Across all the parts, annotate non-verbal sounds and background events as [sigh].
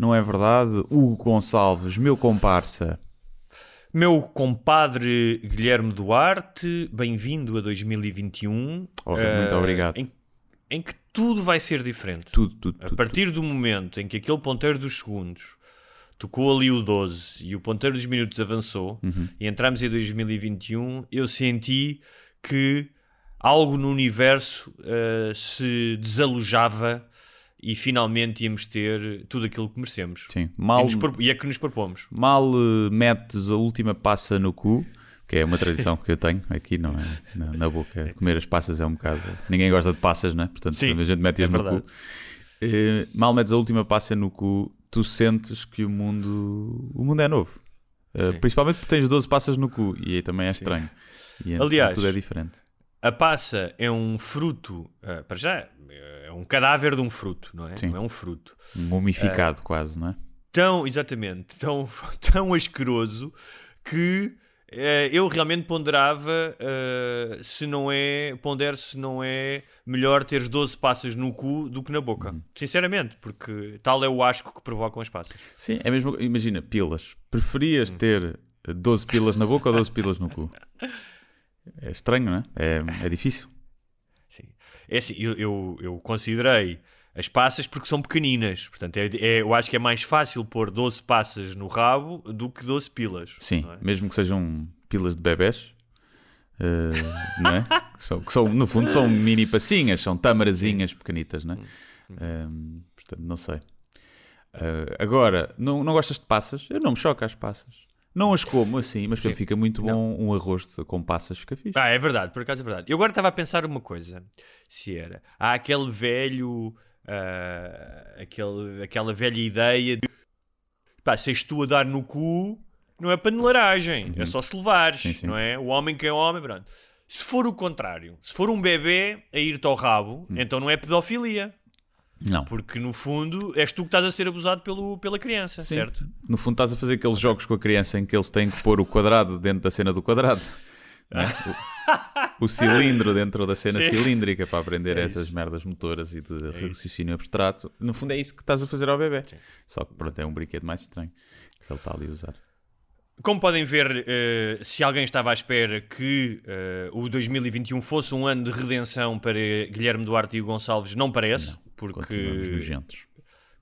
Não é verdade? Hugo Gonçalves, meu comparsa. Meu compadre Guilherme Duarte, bem-vindo a 2021. Ora, muito eh, obrigado. Em, em que tudo vai ser diferente. Tudo, tudo, A tudo. partir do momento em que aquele ponteiro dos segundos tocou ali o 12 e o ponteiro dos minutos avançou Uhum. e entramos em 2021, eu senti que algo no universo eh, se desalojava e finalmente íamos ter tudo aquilo que merecemos. Sim, E, mal, pro- e é que nos propomos. mal eh, metes a última passa no cu, que é uma tradição que eu tenho aqui, não é? Na, na boca. Comer as passas é um bocado. Ninguém gosta de passas, né? Portanto, Sim, a gente mete-as é no verdade. cu. Eh, mal metes a última passa no cu, tu sentes que o mundo, o mundo é novo. Eh, principalmente porque tens 12 passas no cu e aí também é estranho. E Aliás, tudo é diferente. A passa é um fruto, para já, é um cadáver de um fruto, não é? Sim. Não é um fruto. Mumificado quase, não é? Tão, exatamente, tão, [laughs] tão asqueroso que eh, eu realmente ponderava eh, se não é, pondero se não é melhor teres 12 passas no cu do que na boca. Uhum. Sinceramente, porque tal é o asco que provocam as passas. Sim, é mesmo. Imagina, pilas. Preferias ter 12 pilas na boca ou 12 pilas no cu? É estranho, não é? É, é difícil. É assim, eu, eu, eu considerei as passas porque são pequeninas. Portanto, é, é- eu acho que é mais fácil pôr 12 passas no rabo do que 12 pilas. Sim, é? mesmo que sejam pilas de bebés. eh, [laughs] não é? Que são, que são- no fundo são mini passinhas, são tamarazinhas pequenitas, não é? Ehm, portanto, não sei. Eh, agora, não, não gostas de passas? Eu não me choco às passas. Não as como assim, mas Sim. fica muito bom um arroz com passas, fica fixe. Ah, é verdade, por acaso é verdade. Eu agora estava a pensar uma coisa: se era. Há aquele velho. ah, aquele, aquela velha ideia de. Pá, se és tu a dar no cu, não é panelaragem, é só se levares, Sim, sim. não é? O homem que é homem, pronto. Se for o contrário, se for um bebê a ir-te ao rabo, então não é pedofilia. Não. Porque no fundo és tu que estás a ser abusado pelo, pela criança, Sim. certo? No fundo estás a fazer aqueles jogos com a criança em que eles têm que pôr o quadrado dentro da cena do quadrado. não é? o, o cilindro dentro da cena Sim. cilíndrica para aprender É essas merdas motoras e de raciocínio abstrato. No fundo é isso que estás a fazer ao bebê. Só que pronto, é um brinquedo mais estranho que ele está ali a usar. Como podem ver, eh, se alguém estava à espera que eh, o 2021 fosse um ano de redenção para Guilherme Duarte e o Gonçalves, não parece, porque Continuamos nojentos.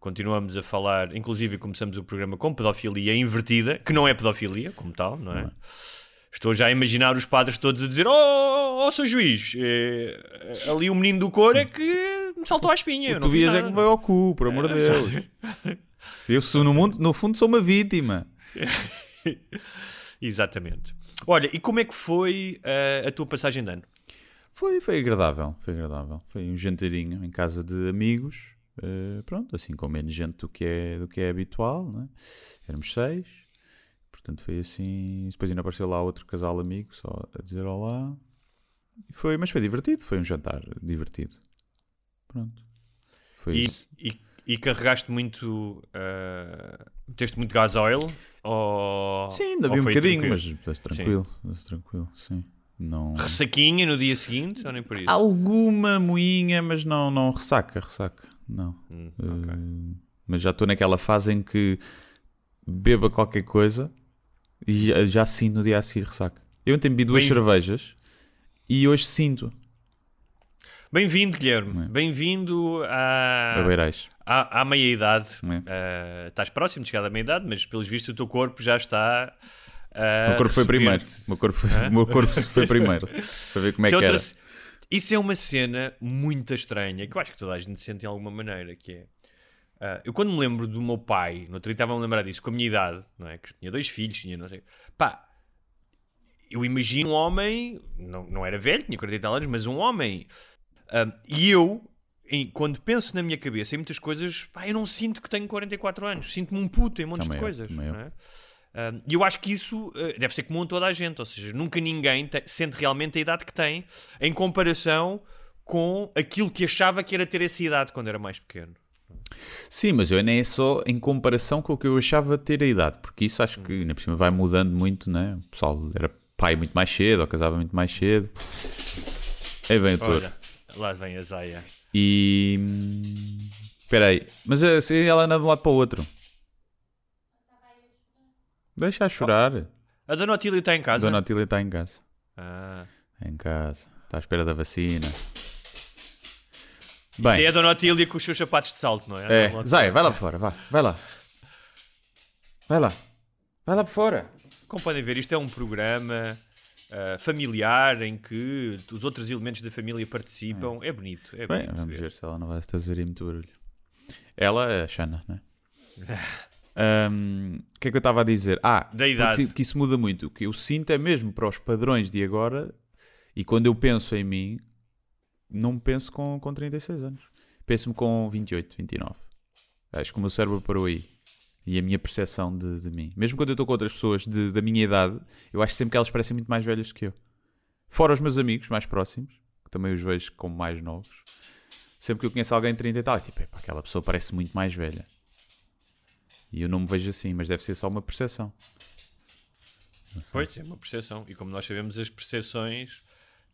continuamos a falar, inclusive começamos o programa com pedofilia invertida, que não é pedofilia, como tal, não é? Estou já a imaginar os padres todos a dizer: Oh, oh, oh seu juiz, eh, ali o menino do cor é que me saltou à espinha. O não tu vias é nada." que me veio ao cu, por amor de Deus. Eu sou no mundo, no fundo sou uma vítima. [laughs] Exatamente. Olha, e como é que foi eh, a tua passagem de ano? Foi, foi agradável, foi agradável. Foi um janteirinho em casa de amigos, eh, pronto, assim com menos gente do que é, do que é habitual, né? Éramos seis, portanto foi assim. Depois ainda apareceu lá outro casal amigo, só a dizer olá. Foi, mas foi divertido, foi um jantar divertido. Pronto. Foi E, isso. e, e carregaste muito. Uh, meteste muito gasóleo? Ou, Sim, ainda vi um bocadinho, mas, mas tranquilo, mas tranquilo, sim. Não... Ressaquinha no dia seguinte? Ou nem por isso? Alguma moinha, mas não, não ressaca, ressaca, não. Hum, Uh, mas já estou naquela fase em que beba qualquer coisa e já, já sinto no dia a seguir ressaca. Eu ontem bebi duas Bem- cervejas e hoje sinto. Bem-vindo, Guilherme. É. Bem-vindo A à, à meia-idade. É. Uh, estás próximo de chegar à meia-idade, mas pelos vistos o teu corpo já está. Uh, O meu corpo foi primeiro. O meu corpo meu corpo foi primeiro. Para ver como é Isso que era. Isso é uma cena muito estranha que eu acho que toda a gente sente de alguma maneira, que é. ah, eu quando me lembro do meu pai, no outro dia estava a lembrar disso, com a minha idade, não é? Que tinha dois filhos, tinha não sei. Pá, eu imagino um homem, não, não era velho, tinha 40 e tal anos, mas um homem. ah, e eu, em- quando penso na minha cabeça em muitas coisas, pá, eu não sinto que tenho 44 anos, sinto-me um puto em montes Também de coisas. eu. não é? E eu acho que isso uh, deve ser comum a toda a gente, ou seja, nunca ninguém te- sente realmente a idade que tem em comparação com aquilo que achava que era ter essa idade quando era mais pequeno. Sim, mas eu nem é só em comparação com o que eu achava ter a idade, porque isso acho que por cima vai mudando muito, né? O pessoal era pai muito mais cedo, ou casava muito mais cedo. Aí vem o touro. Lá vem a Zaya. E. hum, Espera aí, mas eh, se ela anda de um lado para o outro. Deixa a chorar. A Dona Otília está em A casa? Dona Otília está em casa. Ah. Em casa. Está à espera da vacina. Isso Bem, é a Dona Otília com os seus sapatos de salto, não é? é. Zaya, vai lá para fora, vá. Vai lá. Vai lá. Vai lá para fora. Como podem ver, isto é um programa ah, familiar em que os outros elementos da família participam. É, bonito, é Bem, bonito. vamos ver. ver se ela não vai fazer muito barulho. Ela é a Xana, né? Ahm, [laughs] O que é que eu estava a dizer? Ah, Da idade. porque que isso muda muito. O que eu sinto é mesmo para os padrões de agora, e quando eu penso em mim, não me penso com, com 36 anos. Penso-me com 28, 29. Acho que o meu cérebro parou aí. E a minha percepção de, de mim. Mesmo quando eu estou com outras pessoas de- da minha idade, eu acho sempre que elas parecem muito mais velhas que eu. Fora os meus amigos mais próximos, que também os vejo como mais novos. Sempre que eu conheço alguém de 30 e tal, é tipo, "Epá, aquela pessoa parece muito mais velha. E eu não me vejo assim, mas deve ser só uma percepção. Pois, é uma percepção. E como nós sabemos, as percepções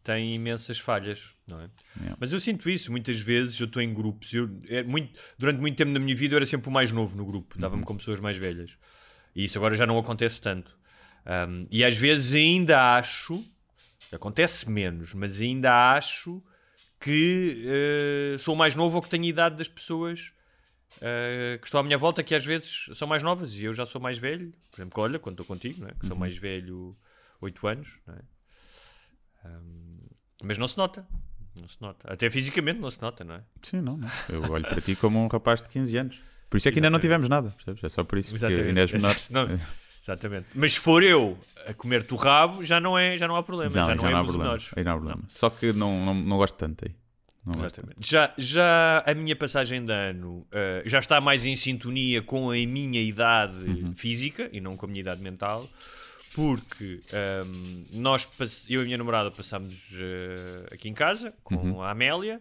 têm imensas falhas, não é? Yeah. Mas eu sinto isso, muitas vezes eu estou em grupos. Eu, é muito, durante muito tempo na minha vida eu era sempre o mais novo no grupo, dava-me Uhum. com pessoas mais velhas. E isso agora já não acontece tanto. Um, e às vezes ainda acho, acontece menos, mas ainda acho que eh, sou mais novo ou que tenho a idade das pessoas eh, que estão à minha volta, que às vezes são mais novas e eu já sou mais velho. Por exemplo, olha, quando estou contigo, não é? que sou mais velho 8 anos, não é? Um, mas não se nota. Não se nota. Até fisicamente não se nota, não é? Sim, não, não. Eu olho para ti como um rapaz de 15 anos. Por isso é que ainda não tivemos nada, percebes? É só por isso. Porque ainda és menor. [laughs] Não, exatamente. Mas se for eu a comer-te o rabo, já não, é, já não há problema. Não, já não é há abuso de problema. menores. Aí não há problema. Só que não, não, não gosto tanto aí. Não. Exatamente. Já, já a minha passagem de ano eh, já está mais em sintonia com a minha idade Uhum. física e não com a minha idade mental, porque ehm, nós, eu e a minha namorada passámos eh, aqui em casa com Uhum. a Amélia.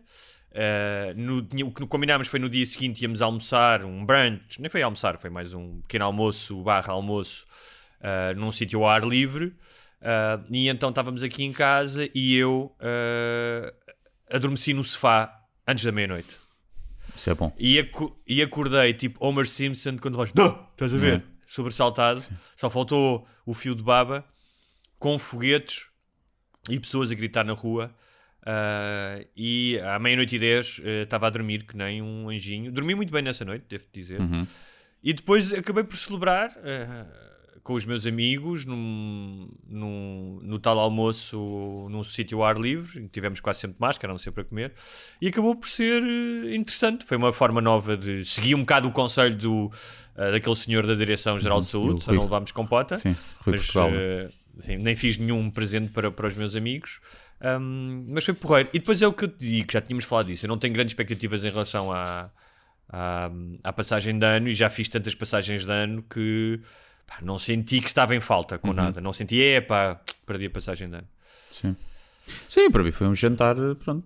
Eh, no, o que combinámos foi no dia seguinte íamos almoçar um brunch, nem foi almoçar, foi mais um pequeno almoço barra almoço num sítio ao ar livre. Eh, e então estávamos aqui em casa e eu eh, adormeci no sofá antes da meia-noite. Isso é bom. E, e acordei tipo Homer Simpson quando vais, estás a ver? É. Sobressaltado. Só faltou o fio de baba com foguetes e pessoas a gritar na rua. Ah, e à meia-noite e dez eh, estava a dormir que nem um anjinho. Dormi muito bem nessa noite, devo dizer. Uhum. E depois acabei por celebrar eh, com os meus amigos num, num- no tal almoço num sítio ao ar livre, em que tivemos quase sempre máscara, não sempre a comer, e acabou por ser eh, interessante. Foi uma forma nova de seguir um bocado o conselho do, eh, daquele senhor da Direção-Geral de Uhum. Saúde, só Rui- não levámos compota. Sim, Rui mas, sim, nem fiz nenhum presente para, para os meus amigos. Ahm, mas foi porreiro. E depois é o que eu te digo, já tínhamos falado disso. Eu não tenho grandes expectativas em relação à, à, à passagem de ano e já fiz tantas passagens de ano que pá, não senti que estava em falta Uhum. com nada. Não senti, é pá, perdi a passagem de ano. Sim. Sim, para mim foi um jantar, pronto,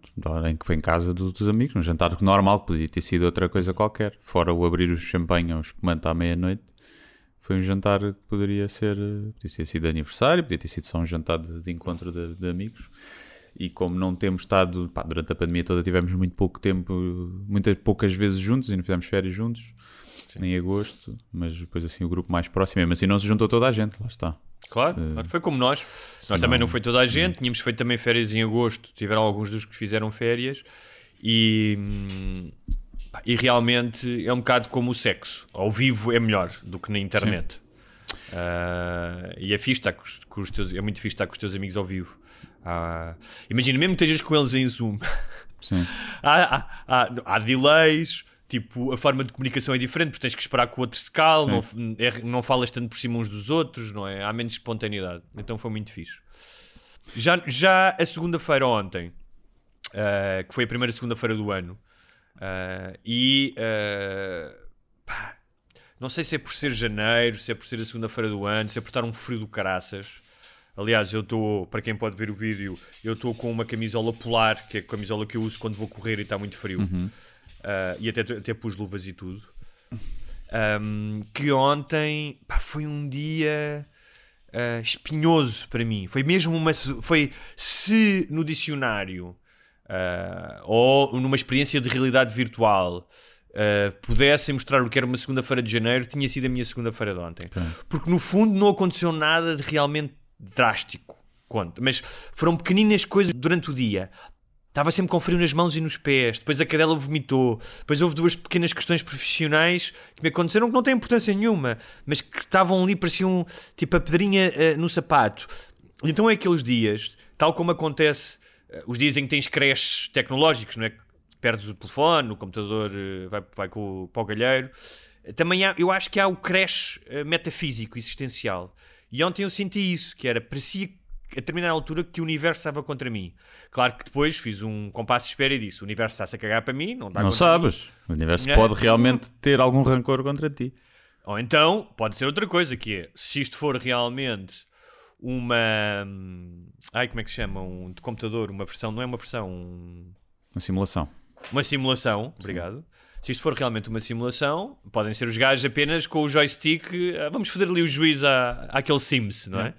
em que foi em casa do- dos amigos, um jantar normal, podia ter sido outra coisa qualquer, fora o abrir o champanhe ou espumante à meia-noite. Foi um jantar que poderia ser, eh, podia ter sido aniversário, podia ter sido só um jantar de, de encontro de, de amigos. E como não temos estado, pá, durante a pandemia toda tivemos muito pouco tempo, muitas poucas vezes juntos e não fizemos férias juntos, em agosto, mas depois assim o grupo mais próximo, mesmo assim não se juntou toda a gente, lá está. Claro, Eh, claro, foi como nós. Nós também não foi toda a gente, tínhamos feito também férias em agosto, tiveram alguns dos que fizeram férias e pá, E realmente é um bocado como o sexo. Ao vivo é melhor do que na internet. Ah, e é fixe estar com os, com os teus, é muito fixe estar com os teus amigos ao vivo. Ah, imagina, mesmo que estejas com eles em Zoom, [laughs] há, há, há, há delays, tipo, a forma de comunicação é diferente, porque tens que esperar que o outro se cale, não, é- não falas tanto por cima uns dos outros, não é? Há menos espontaneidade. Então foi muito fixe. Já, já a segunda-feira ontem, ah, que foi a primeira segunda-feira do ano, ah, e ah, pá, não sei se é por ser janeiro, se é por ser a segunda-feira do ano, se é por estar um frio do caraças. Aliás, eu estou, para quem pode ver o vídeo, eu estou com uma camisola polar, que é a camisola que eu uso quando vou correr e está muito frio. Ah, e até, até pus luvas e tudo. Um, que ontem pá, foi um dia ah, espinhoso para mim. Foi mesmo uma. Foi se no dicionário ah, ou numa experiência de realidade virtual ah, pudessem mostrar o que era uma segunda-feira de janeiro, tinha sido a minha segunda-feira de ontem. Porque no fundo não aconteceu nada de realmente drástico. Conta. Mas foram pequeninas coisas durante o dia. Estava sempre com frio nas mãos e nos pés. Depois a cadela vomitou. Depois houve duas pequenas questões profissionais que me aconteceram que não têm importância nenhuma, mas que estavam ali, pareciam tipo a pedrinha eh, no sapato. Então é aqueles dias, tal como acontece eh, os dias em que tens creches tecnológicos, não é? Perdes o telefone, o computador eh, vai, vai com para o galheiro. Também há, eu acho que há o creche metafísico, existencial. E ontem eu senti isso, que era, parecia a determinada altura que o universo estava contra mim. Claro que depois fiz um compasso de espera e disse: o universo está-se a cagar para mim, não dá Não contra mim. sabes. O universo É. pode realmente ter algum rancor contra ti. Ou então, pode ser outra coisa, que é, se isto for realmente uma... Ai, como é que se chama? Um de computador, uma versão, não é uma versão, um- Uma simulação. uma simulação, obrigado. Se isto for realmente uma simulação, podem ser os gajos apenas com o joystick, ah, vamos foder ali o juiz à, àquele Sims, não é?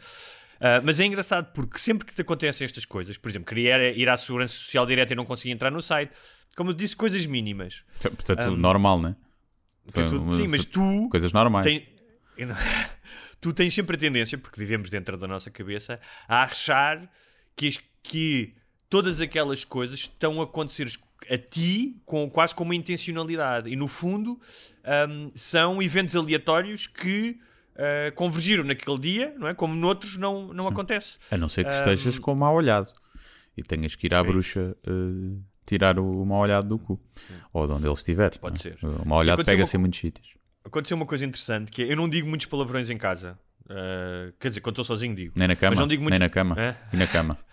Ah, mas é engraçado porque sempre que te acontecem estas coisas, por exemplo, queria ir à Segurança Social direta e não conseguia entrar no site, como eu disse, coisas mínimas. Portanto, Um, normal, né? Foi Foi tudo- uma- sim, mas tu Coisas normais. não- [laughs] tu tens sempre a tendência, porque vivemos dentro da nossa cabeça, a achar que, que todas aquelas coisas estão a acontecer a ti com, quase com uma intencionalidade. E no fundo hum, são eventos aleatórios que ah, convergiram naquele dia, não é? Como noutros não, não acontece. A não ser que Um, estejas com o mau olhado e tenhas que ir à É bruxa eh, tirar o mau olhado do cu. Ou de onde ele estiver. Pode é? ser. O mau olhado pega-se uma em muitos sítios. Aconteceu uma coisa interessante que é, eu não digo muitos palavrões em casa. Ah, quer dizer, quando estou sozinho digo. Nem na cama. Mas não digo Nem muitos- na cama. É? E na cama. [laughs]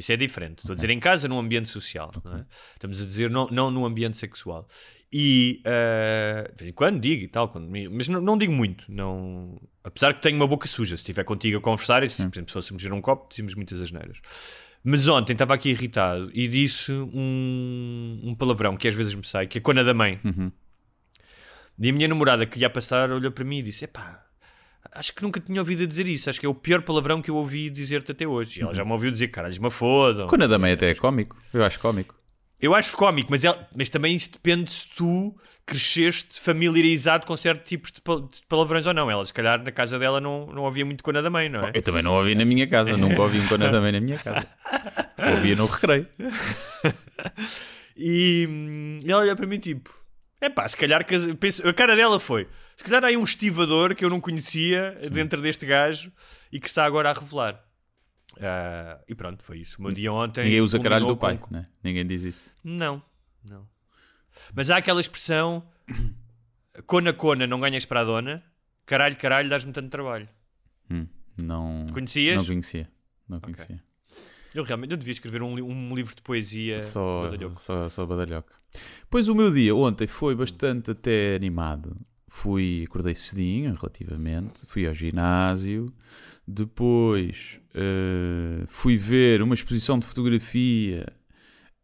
Isso é diferente. Estou a dizer em casa, num ambiente social. é? Estamos a dizer não, não num ambiente sexual. E eh, de vez em quando digo e tal, quando mas não, não digo muito. Não... Apesar que tenho uma boca suja. Se estiver contigo a conversar, e se, por exemplo, se fôssemos ver um copo, dizemos muitas asneiras. Mas ontem estava aqui irritado e disse um, um palavrão que às vezes me sai, que é cona da mãe. E a minha namorada que ia passar olhou para mim e disse: Epá, acho que nunca tinha ouvido dizer isso. Acho que é o pior palavrão que eu ouvi dizer-te até hoje. E ela já me ouviu dizer: Caralho, me fodam. Quando da mãe até é cómico. Eu acho cómico. Eu acho cómico, mas, ela- mas também isso depende se tu cresceste familiarizado com certos tipos de, pal- de palavrões ou não. Ela, se calhar, na casa dela não, não havia muito cona da mãe, não é? Eu também não ouvi na minha casa. Nunca ouvi um cona da mãe na minha casa. Ouvia no recreio. [laughs] E hum, ela olha para mim tipo: é pá, se calhar penso- a cara dela foi: se calhar há aí um estivador que eu não conhecia dentro deste gajo e que está agora a revelar. Ah, e pronto, foi isso. O meu dia ontem. Ninguém usa caralho do pai. com- Né? Ninguém diz isso. Não, não. Mas há aquela expressão: [clears throat] cona, cona, não ganhas para a dona, caralho, caralho, dás-me tanto trabalho. Hum, não. Conhecias? Não conhecia. Não conhecia. Eu realmente eu devia escrever um, um livro de poesia. Só, badalhoco. só, só badalhoca. Pois o meu dia ontem foi bastante até animado. Fui, acordei cedinho, relativamente. Fui ao ginásio. Depois eh, fui ver uma exposição de fotografia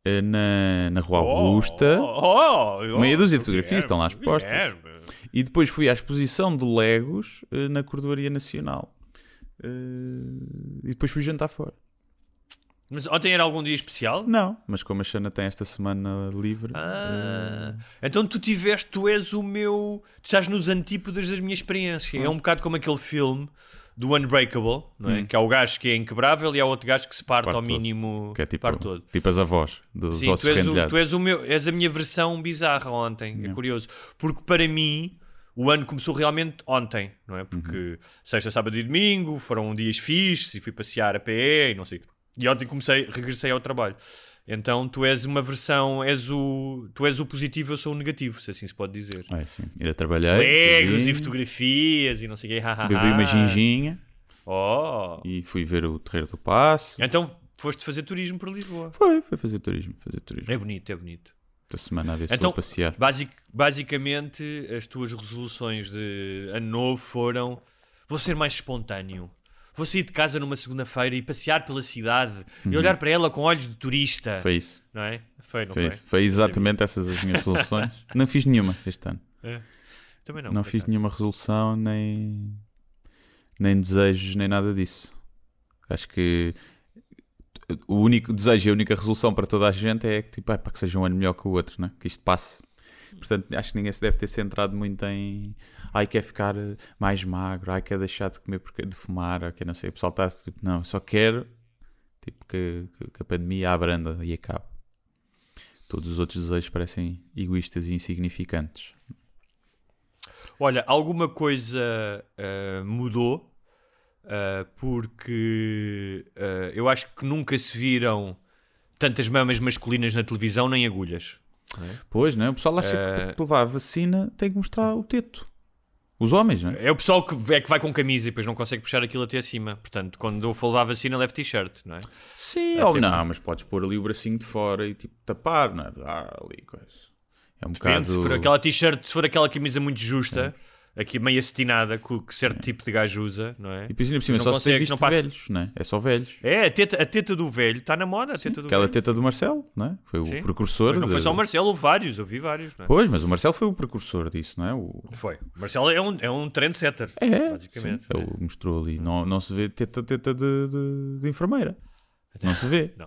eh, na, na Rua Augusta. Oh, oh, oh, Meia dúzia de fotografias estão lá expostas. E depois fui à exposição de Legos eh, na Cordoaria Nacional. E depois fui jantar fora. Mas ontem era algum dia especial? Não, mas como a Xana tem esta semana livre. Ah, então tu tiveste, tu és o meu. Tu estás nos antípodas da minha experiência. É um bocado como aquele filme do Unbreakable, não é? Hum. Que há o gajo que é inquebrável e há outro gajo que se parte, Parte ao mínimo. Que é tipo, parte todo. tipo as avós dos Sim, tu és, o, tu és o meu, és a minha versão bizarra ontem. É curioso. Porque para mim, o ano começou realmente ontem, não é? Porque Uhum. sexta, sábado e domingo foram dias fixes e fui passear a pé e não sei. E ontem comecei, regressei ao trabalho. Então tu és uma versão, és o, tu és o positivo, eu sou o negativo, se assim se pode dizer. É, sim. Ainda trabalhei. Legos bebi, e fotografias e não sei o quê. Bebi uma ginginha Oh! e fui ver o Terreiro do Passo. Então foste fazer turismo por Lisboa. Foi, foi fazer turismo. Fazer turismo. É bonito, é bonito. Esta semana a ver se Então, vou passear. basic- basicamente, as tuas resoluções de ano novo foram: vou ser mais espontâneo. Vou sair de casa numa segunda-feira e passear pela cidade e olhar para ela com olhos de turista. Uhum. Foi isso. Não é? Foi, não Foi, foi? isso. Foi exatamente essas as minhas resoluções. [laughs] não fiz nenhuma este ano. É. Também não. Não, fiz acaso. nenhuma resolução, nem, nem desejos, nem nada disso. Acho que o único desejo e a única resolução para toda a gente é que, tipo, é, para que seja um ano melhor que o outro, né? que isto passe. Portanto, acho que ninguém se deve ter centrado muito em ai, quer ficar mais magro, ai, quer deixar de comer porque de fumar, ou quer não sei. O pessoal está tipo, não, só quero tipo, que, que- a pandemia abranda e acabe. Todos os outros desejos parecem egoístas e insignificantes. Olha, alguma coisa ah, mudou ah, porque ah, eu acho que nunca se viram tantas mamas masculinas na televisão nem agulhas. Pois, não é? O pessoal acha Eh, que levar a vacina tem que mostrar o teto. Os homens, não é? É o pessoal que, é que vai com camisa e depois não consegue puxar aquilo até acima. Portanto, quando eu for levar a vacina, leve t-shirt, não é? Sim, É, ou não, mas podes pôr ali o bracinho de fora e tipo tapar, não é? Ah, ali coisa. É um Depende, bocado. se for aquela t-shirt, se for aquela camisa muito justa, aqui meio acetinada, que o que certo tipo de gajo usa, não é? E por cima Mas só não se tem visto não passa- velhos, não é? É só velhos. É, a teta, a teta do velho está na moda, a teta do Aquela velho. teta do Marcelo, não é? Foi o Sim. precursor. Mas não foi de- só o Marcelo, vários, eu vi vários, não é? Pois, mas o Marcelo foi o precursor disso, não é? O... Foi. O Marcelo é um, é um trendsetter, É, basicamente. sim, ele mostrou ali. Não, não se vê teta, teta de, de, de enfermeira. Não se vê. Não.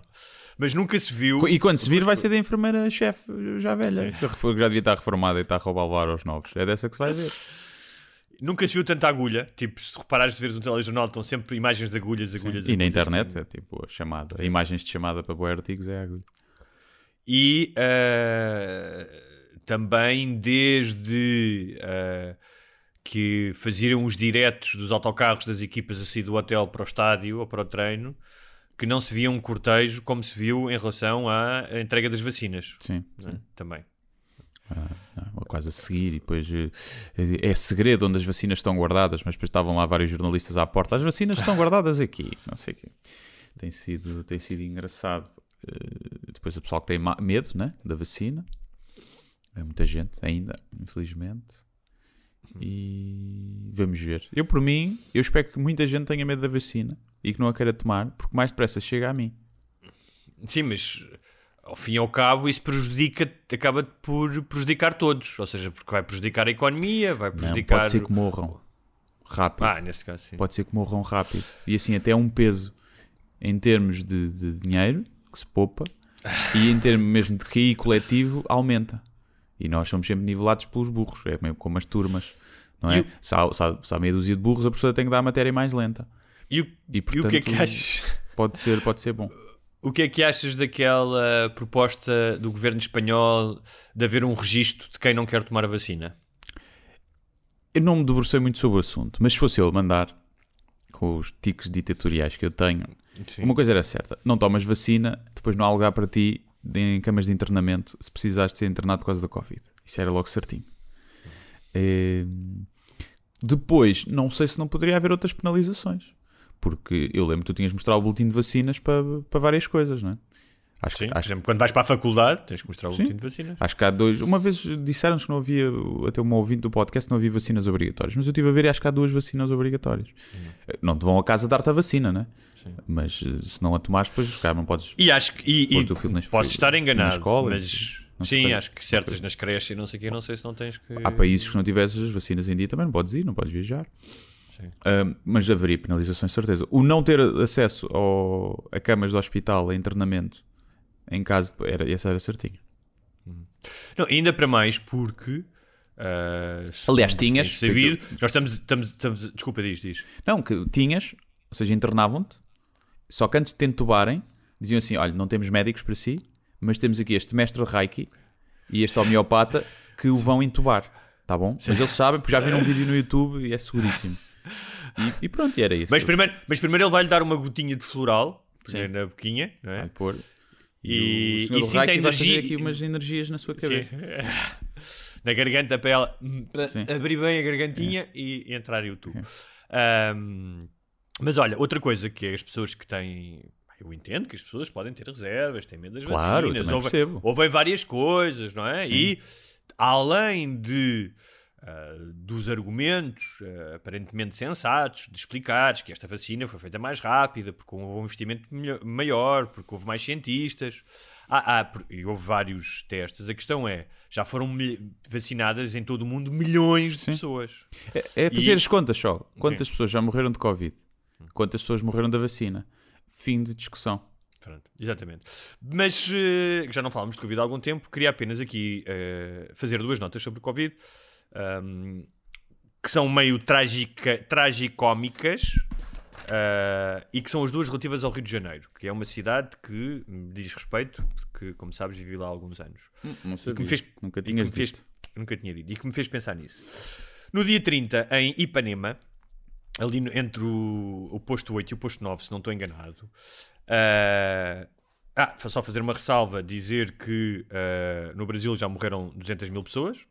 Mas nunca se viu. E quando se vir, vai ser da enfermeira-chefe já velha. [laughs] Já devia estar reformada e está a roubar aos novos. É dessa que se vai ver. Nunca se viu tanta agulha. Tipo, se reparares de veres um telejornal, estão sempre imagens de agulhas, agulhas, E na agulhas. internet, é tipo a chamada. Imagens de chamada para boi artigos é a agulha. E eh, também desde eh, que faziam os diretos dos autocarros das equipas a sair do hotel para o estádio ou para o treino, que não se via um cortejo como se viu em relação à entrega das vacinas. Sim. não é? Também. Não, quase a seguir. E depois eh, é segredo onde as vacinas estão guardadas, mas depois estavam lá vários jornalistas à porta. As vacinas estão guardadas aqui. Não sei o quê. Tem sido, tem sido engraçado. Eh, Depois o pessoal que tem medo né, da vacina. É muita gente ainda, infelizmente. E vamos ver. Eu, por mim, eu espero que muita gente tenha medo da vacina e que não a queira tomar, porque mais depressa chega a mim. Sim, mas ao fim e ao cabo isso prejudica, acaba por prejudicar todos. Ou seja, porque vai prejudicar a economia, vai Não, prejudicar. pode ser que morram rápido. Ah, neste caso, sim. pode ser que morram rápido. E assim, até um peso em termos de, de dinheiro que se poupa [laughs] e em termos mesmo de QI coletivo aumenta. E nós somos sempre nivelados pelos burros, é mesmo como as turmas. Não é? O- Se, há, se, há, se há meia dúzia de burros, a professora tem que dar a matéria mais lenta. E o, E, e o portanto, que é que achas? Pode ser, pode ser bom. [laughs] O que é que achas daquela proposta do governo espanhol de haver um registro de quem não quer tomar a vacina? Eu não me debrucei muito sobre o assunto, mas se fosse eu mandar com os tiques ditatoriais que eu tenho, uma coisa era certa: não tomas vacina, depois não há lugar para ti em camas de internamento se precisares de ser internado por causa da Covid. Isso era logo certinho. Eh, Depois, não sei se não poderia haver outras penalizações. Porque eu lembro que tu tinhas de mostrar o boletim de vacinas para, para várias coisas, não é? Acho, Sim, que- por acho, exemplo, quando vais para a faculdade, tens que mostrar o Sim. boletim de vacinas. acho que há dois. Uma vez disseram-nos que não havia, até uma ouvinte do podcast, não havia vacinas obrigatórias. Mas eu estive a ver e acho que há duas vacinas obrigatórias. Eh, Não te vão a casa dar-te a vacina, né? Mas eh, se não a tomares, depois, calhar não podes. E acho que. E, e nas- posso estar na enganado, escola, mas. não Sim, coisa. acho que certas nas creches e não sei o quê, não sei se não tens que. Há países que se não tivesses as vacinas em dia também não podes ir, não podes viajar. Ah, mas haveria penalizações, certeza. O não ter acesso ao, a camas de hospital, a internamento, em caso. de- Era, esse era certinho. Não, ainda para mais porque Uh, Aliás, tinhas, Sabido. Nós estamos, estamos, estamos. Desculpa, diz, diz. Não, que tinhas, ou seja, internavam-te, só que antes de te entubarem, diziam assim: olha, não temos médicos para si, mas temos aqui este mestre de Reiki e este homeopata que o vão entubar, tá bom? Mas eles sabem, porque já viram um [laughs] vídeo no YouTube e é seguríssimo. E, e pronto, e era isso. Mas primeiro, mas primeiro ele vai-lhe dar uma gotinha de floral Sim. na boquinha, não é? Vai pôr. E- o senhor e sinta Reiki vai energia- fazer aqui umas energias na sua cabeça. [laughs] Na garganta para ela Sim. abrir bem a gargantinha e entrar o tubo. Ahm, mas olha, outra coisa que é as pessoas que têm. Eu entendo que as pessoas podem ter reservas, têm medo das Claro, vacinas, ouvem, ouvem várias coisas, não é? Sim. E além de ah, dos argumentos ah, aparentemente sensatos de explicares que esta vacina foi feita mais rápida, porque houve um investimento melhor- maior, porque houve mais cientistas. Ah, ah, e houve vários testes. A questão é, já foram vacinadas em todo o mundo milhões de Sim. pessoas. É, é fazer E- as contas só. Quantas pessoas já morreram de Covid? Quantas pessoas morreram da vacina? Fim de discussão. Pronto, exatamente. Mas eh, já não falamos de Covid há algum tempo, queria apenas aqui eh, fazer duas notas sobre o Covid, ahm, que são meio trágica, tragicómicas ah, e que são as duas relativas ao Rio de Janeiro, que é uma cidade que me diz respeito, porque, como sabes, vivi lá há alguns anos. Não que me fez- Nunca tinhas me fez- dito. nunca tinha dito. E que me fez pensar nisso. No dia 30, em Ipanema, ali entre o, o posto 8 e o posto 9, se não estou enganado. ah, ah, só fazer uma ressalva, dizer que ah, no Brasil já morreram 200 mil pessoas.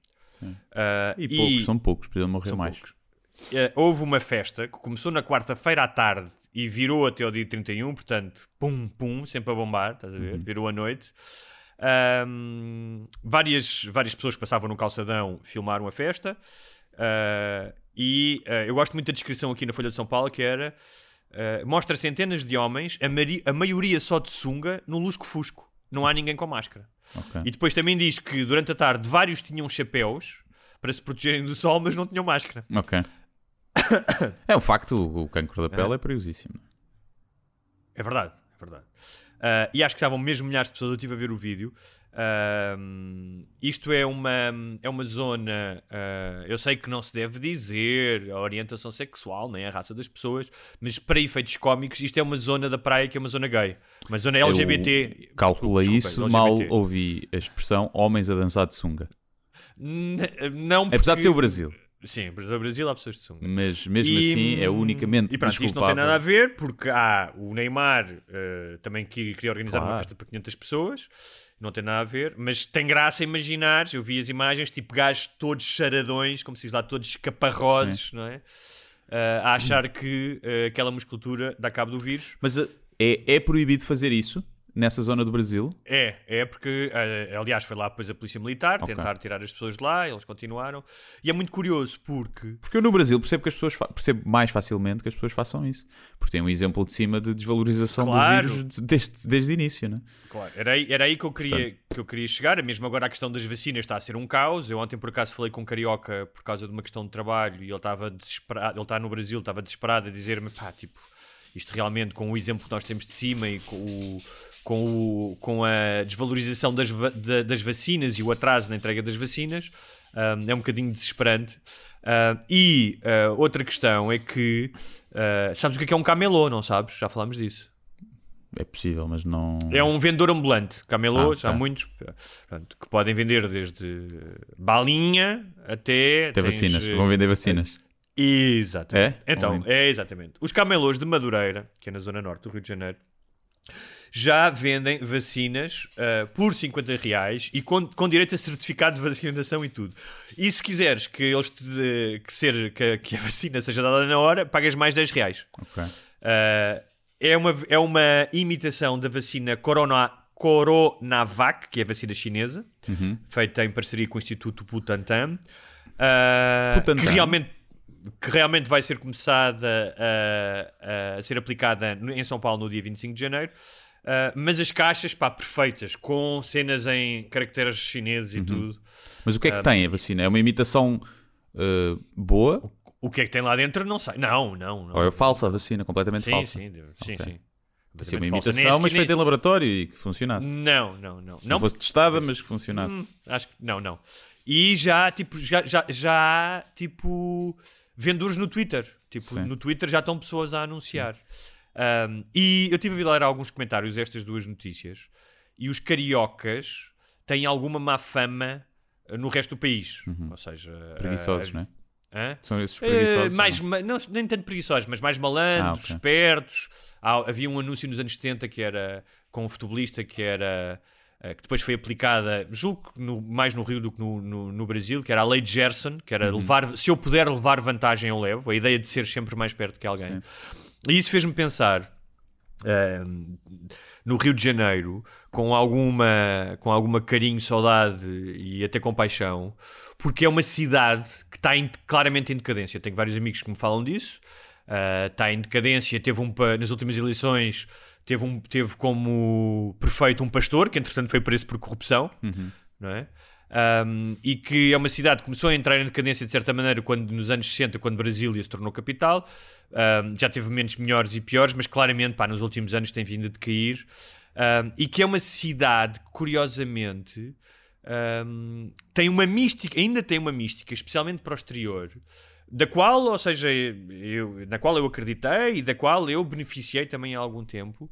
Ah, E poucos, são poucos, podiam morrer mais. poucos. Eh, houve uma festa que começou na quarta-feira à tarde e virou até ao dia 31, portanto, pum, pum, sempre a bombar, estás a ver? Uhum. Virou à noite. Ahm, várias, várias pessoas que passavam no calçadão filmaram a festa. Ah, e ah, eu gosto muito da descrição aqui na Folha de São Paulo que era ah, mostra centenas de homens, a, a maioria só de sunga, no lusco-fusco. Não há ninguém com máscara. Ok. E depois também diz que durante a tarde vários tinham chapéus para se protegerem do sol, mas não tinham máscara. Ok. É um facto, o, o cancro da pele é perigosíssimo. É verdade, é verdade. Ah, e acho que estavam mesmo milhares de pessoas, eu estive a ver o vídeo. Isto é uma, é uma zona, ah, eu sei que não se deve dizer a orientação sexual, nem a raça das pessoas, mas para efeitos cómicos, isto é uma zona da praia que é uma zona gay. Uma zona LGBT. Eu calcula Desculpa, isso, LGBT. mal ouvi a expressão homens a dançar de sunga. N- Não Apesar de porque- ser o Brasil. Sim, no Brasil há pessoas de sunga. Mas mesmo E, assim é unicamente E pronto, isto não tem nada a ver, porque há o Neymar eh, também que queria organizar uma Claro. festa para 500 pessoas, não tem nada a ver, mas tem graça imaginar. Eu vi as imagens, tipo gajos todos charadões, como se diz lá, todos escaparrosos, não é? Eh, a achar que eh, aquela musculatura dá cabo do vírus. Mas uh, é, é proibido fazer isso nessa zona do Brasil? É, é porque, eh, aliás, foi lá depois a Polícia Militar Ok. tentar tirar as pessoas de lá, eles continuaram. E é muito curioso porque Porque eu no Brasil percebo que as pessoas percebo mais facilmente que as pessoas façam isso. Porque tem um exemplo de cima de desvalorização Claro. do vírus de- desde, desde o início, né? Claro, era aí, era aí que, eu queria, que eu queria chegar. Mesmo agora a questão das vacinas está a ser um caos. Eu ontem, por acaso, falei com um carioca por causa de uma questão de trabalho e ele estava desesperado. Ele está no Brasil, estava desesperado a dizer-me: pá, tipo, isto realmente, com o exemplo que nós temos de cima e com, o, com, o- com a desvalorização das, va- das vacinas e o atraso na entrega das vacinas, hum, é um bocadinho desesperante. Hum, e ah, outra questão é que. ah, sabes o que é que é um camelô, não sabes? Já falámos disso. É possível, mas não. É um vendedor ambulante, camelô, Ah, há ok. muitos pronto, que podem vender desde balinha até. Tem tens, vacinas. eh, Vão vender vacinas. Exatamente. É? Então, é exatamente. Os camelôs de Madureira, que é na zona norte do Rio de Janeiro, já vendem vacinas ah, por 50 reais e com, com direito a certificado de vacinação e tudo. E se quiseres que eles te, que, ser, que, que a vacina seja dada na hora, pagas mais 10 reais. Ok. Uh, é, uma, é uma imitação da vacina Corona, Coronavac, que é a vacina chinesa, Uhum. feita em parceria com o Instituto Butantan, uh, Butantan. Que, realmente, que realmente vai ser começada a, a ser aplicada em São Paulo no dia 25 de janeiro. Uh, mas as caixas, pá, perfeitas, com cenas em caracteres chineses Uhum. e tudo. Mas o que é que Ah, tem a vacina? É uma imitação uh, boa O que é que tem lá dentro, não sei. Não, não, não. ou é falsa a vacina? Completamente sim, falsa? sim, sim, Ok. sim. Assim, uma imitação, mas feita em laboratório e que funcionasse. Não, não, não. Não fosse testada, mas que funcionasse. Hum, acho que não, não. E já, tipo, já, já, já há, tipo, vendedores no Twitter. Tipo, Sim. no Twitter já estão pessoas a anunciar. Um, e eu tive a ler alguns comentários destas duas notícias. E os cariocas têm alguma má fama eh, no resto do país. Ou seja... Uhum. Preguiçosos, eh, não é? hã? São esses Eh, preguiçosos. mais, não? ma- não, nem tanto preguiçosos, mas mais malandros, Ah, ok. espertos. Há- havia um anúncio nos anos 70 que era com um futebolista que era que depois foi aplicada, julgo que no- mais no Rio do que no, no, no Brasil, que era a lei de Gerson, que Uhum. era levar, se eu puder levar vantagem, eu levo. A ideia de ser sempre mais perto que alguém. E isso fez-me pensar eh, no Rio de Janeiro com alguma, com alguma carinho, saudade e até compaixão, porque é uma cidade que está em- claramente em decadência. Tenho vários amigos que me falam disso. Uh, está em decadência. Teve um, nas últimas eleições teve, um, teve como prefeito um pastor que entretanto foi preso por corrupção, não é? Um, e que é uma cidade que começou a entrar em decadência de certa maneira quando nos anos 60, quando Brasília se tornou capital. Um, já teve momentos melhores e piores, mas claramente pá, nos últimos anos tem vindo a decair. Um, e que é uma cidade que, curiosamente, tem uma mística, ainda tem uma mística, especialmente para o exterior, da qual, ou seja, eu, na qual eu acreditei e da qual eu beneficiei também há algum tempo.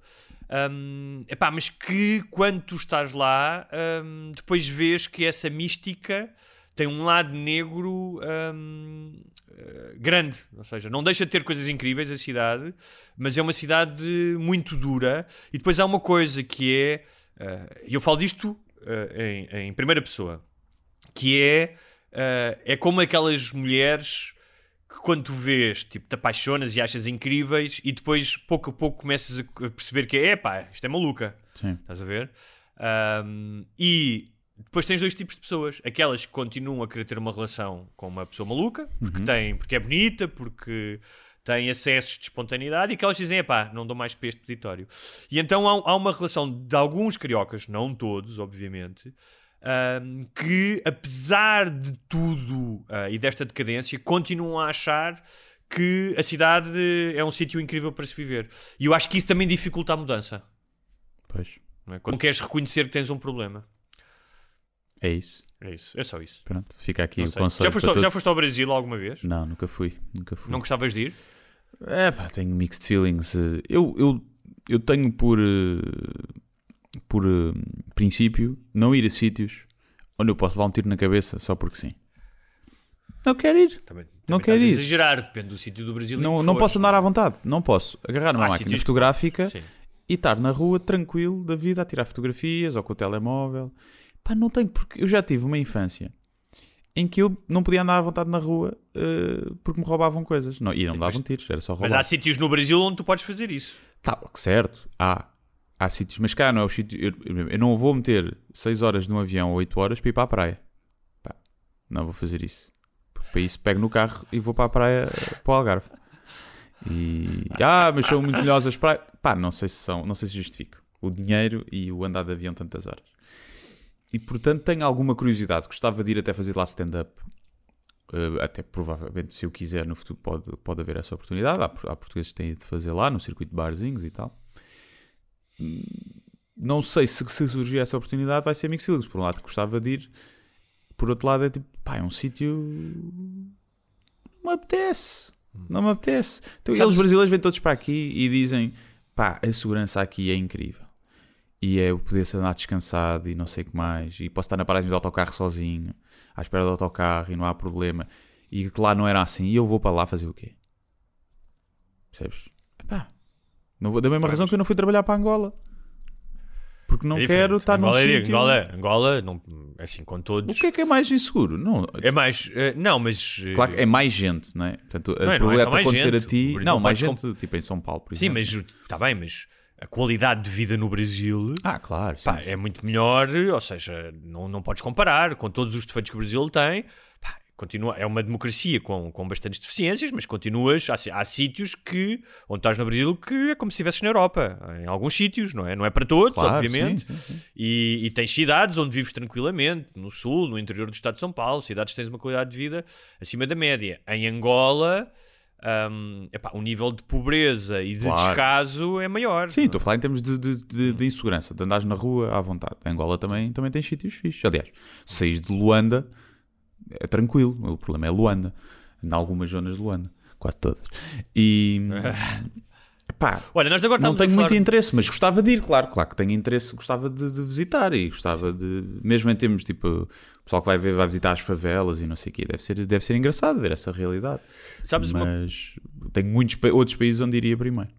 Um, epá, mas que quando tu estás lá, um, depois vês que essa mística tem um lado negro um, eh, grande, ou seja, não deixa de ter coisas incríveis a cidade, mas é uma cidade muito dura. E depois há uma coisa que é, eh, e eu falo disto eh, em, em primeira pessoa, que é, eh, é como aquelas mulheres que quando tu vês, tipo, te apaixonas e achas incríveis e depois pouco a pouco começas a perceber que é, pá, isto é maluca. Sim. Estás a ver? Ahm, e depois tens dois tipos de pessoas. Aquelas que continuam a querer ter uma relação com uma pessoa maluca, porque, tem, porque é bonita, porque tem acessos de espontaneidade, e aquelas que dizem, pá, não dou mais para este peditório. E então há, há uma relação de alguns cariocas, não todos, obviamente, ahm, que apesar de tudo ah, e desta decadência, continuam a achar que a cidade é um sítio incrível para se viver. E eu acho que isso também dificulta a mudança. Pois. Não é? Quando queres reconhecer que tens um problema. É isso. É isso, é só isso. Pronto. Fica aqui Não o sei. conselho. Já, foste, ao- já foste ao Brasil alguma vez? Não, nunca fui. Nunca fui. Não gostavas de ir? É pá, tenho mixed feelings. Eu, eu, eu tenho por, eh, por eh, princípio não ir a sítios onde eu posso levar um tiro na cabeça só porque sim. Não quero ir. Também, Não também quero estás a ir. exagerar, depende do sítio do Brasil. Não, não posso andar à vontade. Não posso agarrar numa Há máquina sítios- fotográfica Sim. e estar na rua tranquilo da vida a tirar fotografias ou com o telemóvel. Pá, não tenho porque eu já tive uma infância em que eu não podia andar à vontade na rua eh, porque me roubavam coisas. Não, e não me davam tiros, era só Mas roubar. há sítios no Brasil onde tu podes fazer isso. Tá, certo, há. Há sítios, mas cá não é o sítio. Eu, eu- não vou meter 6 horas num avião ou 8 horas para ir para a praia. Pá, não vou fazer isso. Porque para isso pego no carro e vou para a praia, para o Algarve. E. Ah, mas são muito melhores as praias. Pá, não sei se são, não sei se justifico. O dinheiro e o andar de avião tantas horas. E portanto tenho alguma curiosidade. Gostava de ir até fazer lá stand-up. Eh, até provavelmente, se eu quiser no futuro, pode, pode haver essa oportunidade. Há, há portugueses que têm ido fazer lá, no circuito de barzinhos e tal. Não sei se, se surgir essa oportunidade, vai ser Mixed Feelings. Por um lado, gostava de ir. Por outro lado, é tipo, pá, é um sítio. Não me apetece. Não me apetece. Então, Sabes- eles brasileiros vêm todos para aqui e dizem, pá, a segurança aqui é incrível. E é o poder-se andar descansado e não sei o que mais. E posso estar na paragem do autocarro sozinho, à espera do autocarro e não há problema. E que lá não era assim. E eu vou para lá fazer o quê? Percebes? Não vou, da mesma razão que eu não fui trabalhar para Angola. Porque não É quero estar num Angola, é- sítio... Angola, Angola, não, assim, com O todos. que é que é mais inseguro? Não, É mais. eh, não, mas. eh, Claro que é mais gente, não é? Portanto, Não é- a não é probabilidade de acontecer gente. a ti... O Brasil Não, mais gente, tipo em São Paulo, por Sim, exemplo. mas está bem, mas a qualidade de vida no Brasil. Ah, claro, sim, Pá, sim. é muito melhor, ou seja, não, não podes comparar com todos os defeitos que o Brasil tem. Pá, continua, é uma democracia com, com bastantes deficiências, mas continuas. Há, há sítios que, onde estás no Brasil, que é como se estivesses na Europa. Em alguns sítios, não é? Não é para todos, Claro, obviamente. sim, sim, sim. E, e tens cidades onde vives tranquilamente, no sul, no interior do estado de São Paulo, cidades que tens uma qualidade de vida acima da média. Em Angola. hum, epá, o nível de pobreza e de Claro. descaso é maior. Sim, estou a falar em termos de, de, de- de insegurança, de andares na rua à vontade. Angola também, também tem sítios fixos. Aliás, saís de Luanda, é tranquilo. O problema é Luanda. Em algumas zonas de Luanda. Quase todas. E. [laughs] Pá, Olha, nós agora não tenho a falar... muito interesse, mas gostava de ir, claro, claro que tenho interesse, gostava de, de visitar e gostava de, mesmo em termos tipo, o pessoal que vai ver, vai visitar as favelas e não sei o quê, deve ser, deve ser engraçado ver essa realidade. Sabes uma- mas tenho muitos outros países onde iria primeiro.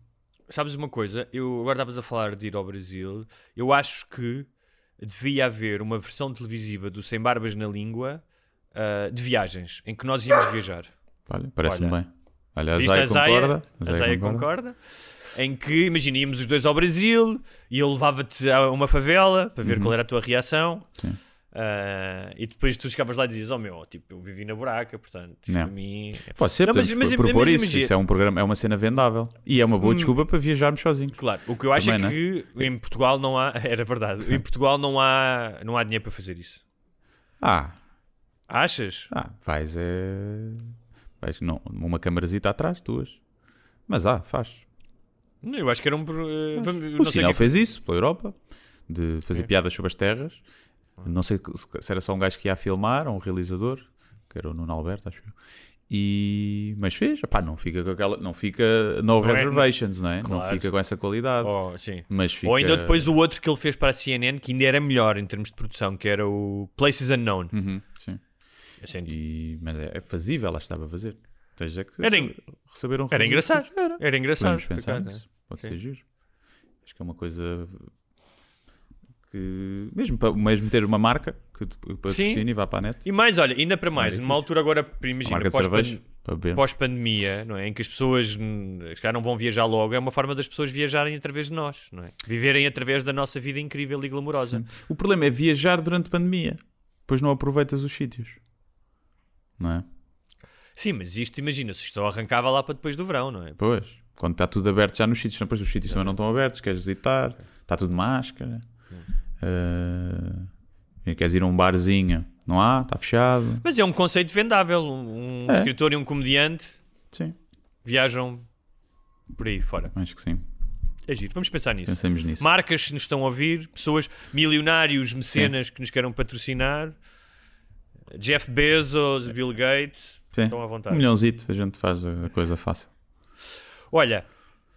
Sabes uma coisa? Eu agora estavas a falar de ir ao Brasil. Eu acho que devia haver uma versão televisiva do Sem Barbas na Língua ah, de viagens, em que nós íamos viajar. Olha, parece-me bem. Olha, a Zaya concorda. A Zaya concorda. Em que, imagina, íamos os dois ao Brasil e eu levava-te a uma favela para ver qual era a tua reação. Uhum. Sim. Ah, e depois tu chegavas lá e dizias: Oh meu, tipo, eu vivi na buraca, portanto, Não. para mim. Pode ser, Não, mas- mas- propor mas isso. Isso é um programa, é uma cena vendável. E é uma boa Hum. desculpa para viajarmos sozinhos. Claro, o que eu acho Também, é que em Portugal não há. [laughs] Era verdade, em Portugal não há, não há dinheiro para fazer isso. Ah, Achas? ah, vais é. Vais, não, uma camarazita atrás, duas. Mas ah, faz. Eu acho que era um. vamos- O não Sinal que- fez isso pela Europa, de fazer É. piadas sobre as terras. Não sei se- era só um gajo que ia filmar, ou um realizador, que era o Nuno Alberto, acho eu. E... Mas fez, Epá, não fica com aquela. Não fica no Não é- reservations, não é? Não Claro. fica com essa qualidade. Oh, sim. Mas fica. Ou ainda depois o outro que ele fez para a CNN, que ainda era melhor em termos de produção, que era o Places Unknown. Uhum, sim. E... Mas é, é fazível, lá estava a fazer. Seja que Era en- receberam Era engraçado. Era. Era engraçado. Podemos pensar acaso, nisso. Pode Sim. ser giro. Acho que é uma coisa que mesmo para mesmo ter uma marca que patrocine e vá para a net. E mais, olha, ainda para mais, é numa altura agora, imagina, pós-pandemia, não é? Em que as pessoas se calhar não vão viajar logo, é uma forma das pessoas viajarem através de nós, não é? Viverem através da nossa vida incrível e glamourosa. Sim. O problema é viajar durante a pandemia. Depois não aproveitas os sítios. Não é? Sim, mas isto, imagina, se isto só arrancava lá para depois do verão, não é? Pois. Quando está tudo aberto já nos sítios. Depois os sítios também não estão abertos. Queres visitar. Está tudo de máscara. Ah, queres ir a um barzinho. Não há. Está fechado. Mas é um conceito vendável. Um, É. escritor e um comediante Sim. viajam por aí fora. Acho que sim. É giro, vamos pensar nisso. Pensemos nisso. Marcas que nos estão a ouvir, pessoas, milionários, mecenas que nos queiram patrocinar, Jeff Bezos, Bill Gates, Sim. estão à Um vontade. milhãozito. A gente faz a coisa fácil. Olha,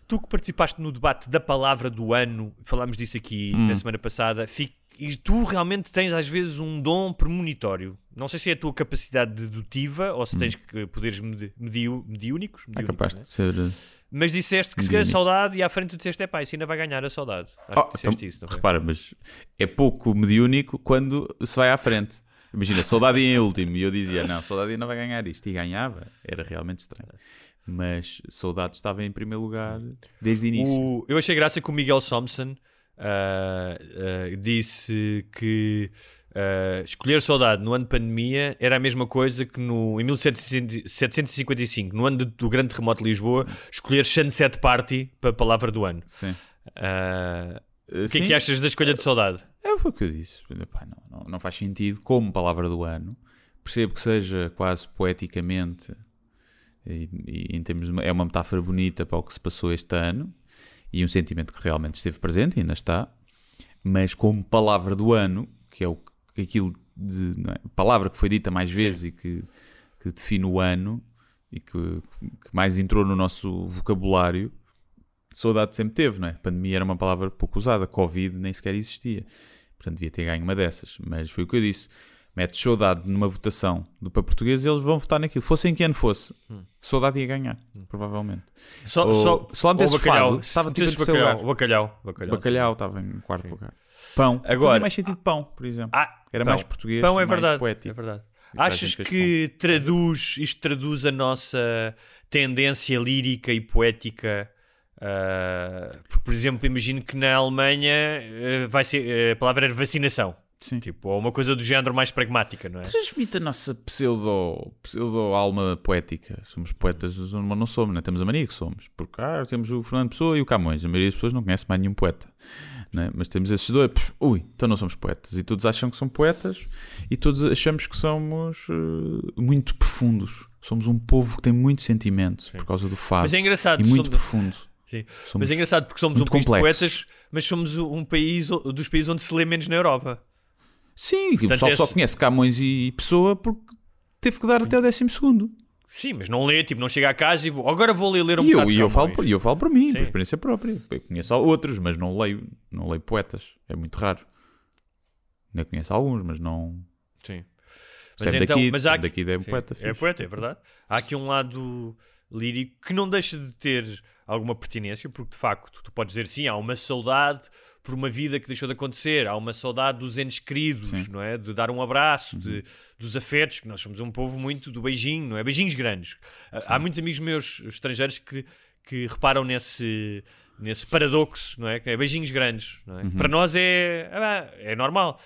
tu que participaste no debate da palavra do ano, falámos disso aqui Hum. na semana passada, e tu realmente tens às vezes um dom premonitório. Não sei se é a tua capacidade dedutiva ou se tens que poderes medi medi- mediúnicos. Hum. É capaz né? de ser. uh, Mas disseste que se calhar a Mediúnico. saudade e à frente tu disseste, é pá, isso ainda vai ganhar a saudade. Acho Oh, que disseste então, isso, não foi? repara, mas é pouco mediúnico quando se vai à frente. Imagina, saudade em último e eu dizia, não, saudade não vai ganhar isto. E ganhava. Era realmente estranho. Mas saudade estava em primeiro lugar desde o início. O- eu achei graça que o Miguel Thompson ah, ah, disse que ah, escolher saudade no ano de pandemia era a mesma coisa que no, em 1755, no ano de- do grande terremoto de Lisboa, escolher Sunset Party para a palavra do ano. Sim. Uh, o que é sim, que achas da escolha de saudade? É foi o que eu disse. Epá, não, não, não faz sentido como palavra do ano. Percebo que seja quase poeticamente e, e em termos de é uma metáfora bonita para o que se passou este ano e um sentimento que realmente esteve presente e ainda está. Mas como palavra do ano, que é o que aquilo de é? palavra que foi dita mais vezes e que, que define o ano e que, que mais entrou no nosso vocabulário, saudade sempre teve, não é? Pandemia era uma palavra pouco usada, Covid nem sequer existia. Portanto, devia ter ganho uma dessas. Mas foi o que eu disse. Metes saudade numa votação do para português eles vão votar naquilo. Fosse em que ano fosse, saudade ia ganhar, provavelmente. Só, Ou- só, metesse ou bacalhau. fado, estava tipo bacalhau, bacalhau, bacalhau. Bacalhau estava em quarto lugar. Pão. Agora- Fazia mais sentido pão, por exemplo. Ah, Era pão. mais português, Pão é mais verdade. poético. É verdade. Achas que traduz, isto traduz a nossa tendência lírica e poética? Porque, por exemplo, imagino que na Alemanha ah, vai ser, a palavra era vacinação. Sim. Tipo, ou uma coisa do género mais pragmática, não é? Transmite a nossa pseudo, pseudo alma poética. Somos poetas, mas não somos, né? temos a mania que somos. Porque ah, temos o Fernando Pessoa e o Camões. A maioria das pessoas não conhece mais nenhum poeta. Né? Mas temos esses dois. Pff, ui, então não somos poetas. E todos acham que são poetas e todos achamos que somos eh, muito profundos. Somos um povo que tem muito sentimento por causa do fado. Mas é engraçado. E muito somos- profundo. Sim. Somos Mas é engraçado porque somos um país de complexos. poetas, mas somos um país dos países onde se lê menos na Europa. Sim, e o Portanto, pessoal só esse- conhece Camões e Pessoa porque teve que dar até o décimo segundo. Sim, mas não lê, tipo, não chega a casa e vou, agora vou ler, ler um E eu, e de eu, falo, por- e eu falo para mim, Sim. por experiência própria. Eu conheço outros, mas não leio, não leio poetas. É muito raro. Ainda conheço alguns, mas não. Sim. Sam Daqui, mas há aqui- Daqui é um sim, poeta. É poeta, é verdade. Há aqui um lado lírico que não deixa de ter alguma pertinência, porque de facto tu podes dizer sim, há uma saudade por uma vida que deixou de acontecer, há uma saudade dos entes queridos, não é? De dar um abraço, Uhum. de, dos afetos, que nós somos um povo muito do beijinho, não é? Beijinhos grandes. Há muitos amigos meus estrangeiros que, que reparam nesse, nesse paradoxo, não é? Que é beijinhos grandes, é? Uhum. Para nós é, ah, é normal.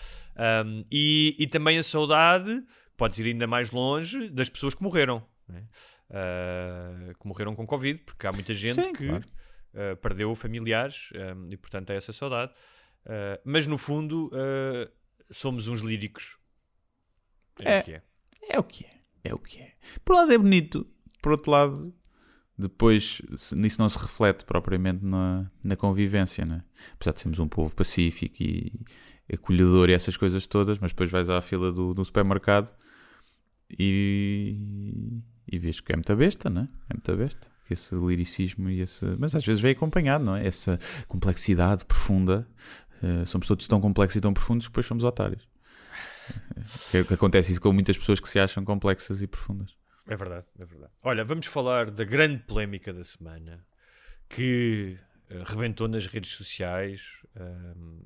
Um, e, e também a saudade, podes ir ainda mais longe, das pessoas que morreram, é? Ah, que morreram com Covid, porque há muita gente Sim, que claro. ah, perdeu familiares um, e, portanto, é essa saudade. Ah, mas no fundo, somos uns líricos. É, É. o que é. É o que é. É o que é. Por um lado é bonito, por outro lado, depois nisso não se reflete propriamente na, na convivência, né? Apesar de sermos um povo pacífico e acolhedor e essas coisas todas, mas depois vais à fila do, do supermercado e, e vês que é muita besta, né? É muita besta. Que Esse liricismo e esse. Mas às vezes vem acompanhado, não é? Essa complexidade profunda. Eh, somos todos tão complexos e tão profundos que depois somos otários. [laughs] Que, que acontece isso com muitas pessoas que se acham complexas e profundas. É verdade, é verdade. Olha, vamos falar da grande polémica da semana que eh, rebentou nas redes sociais.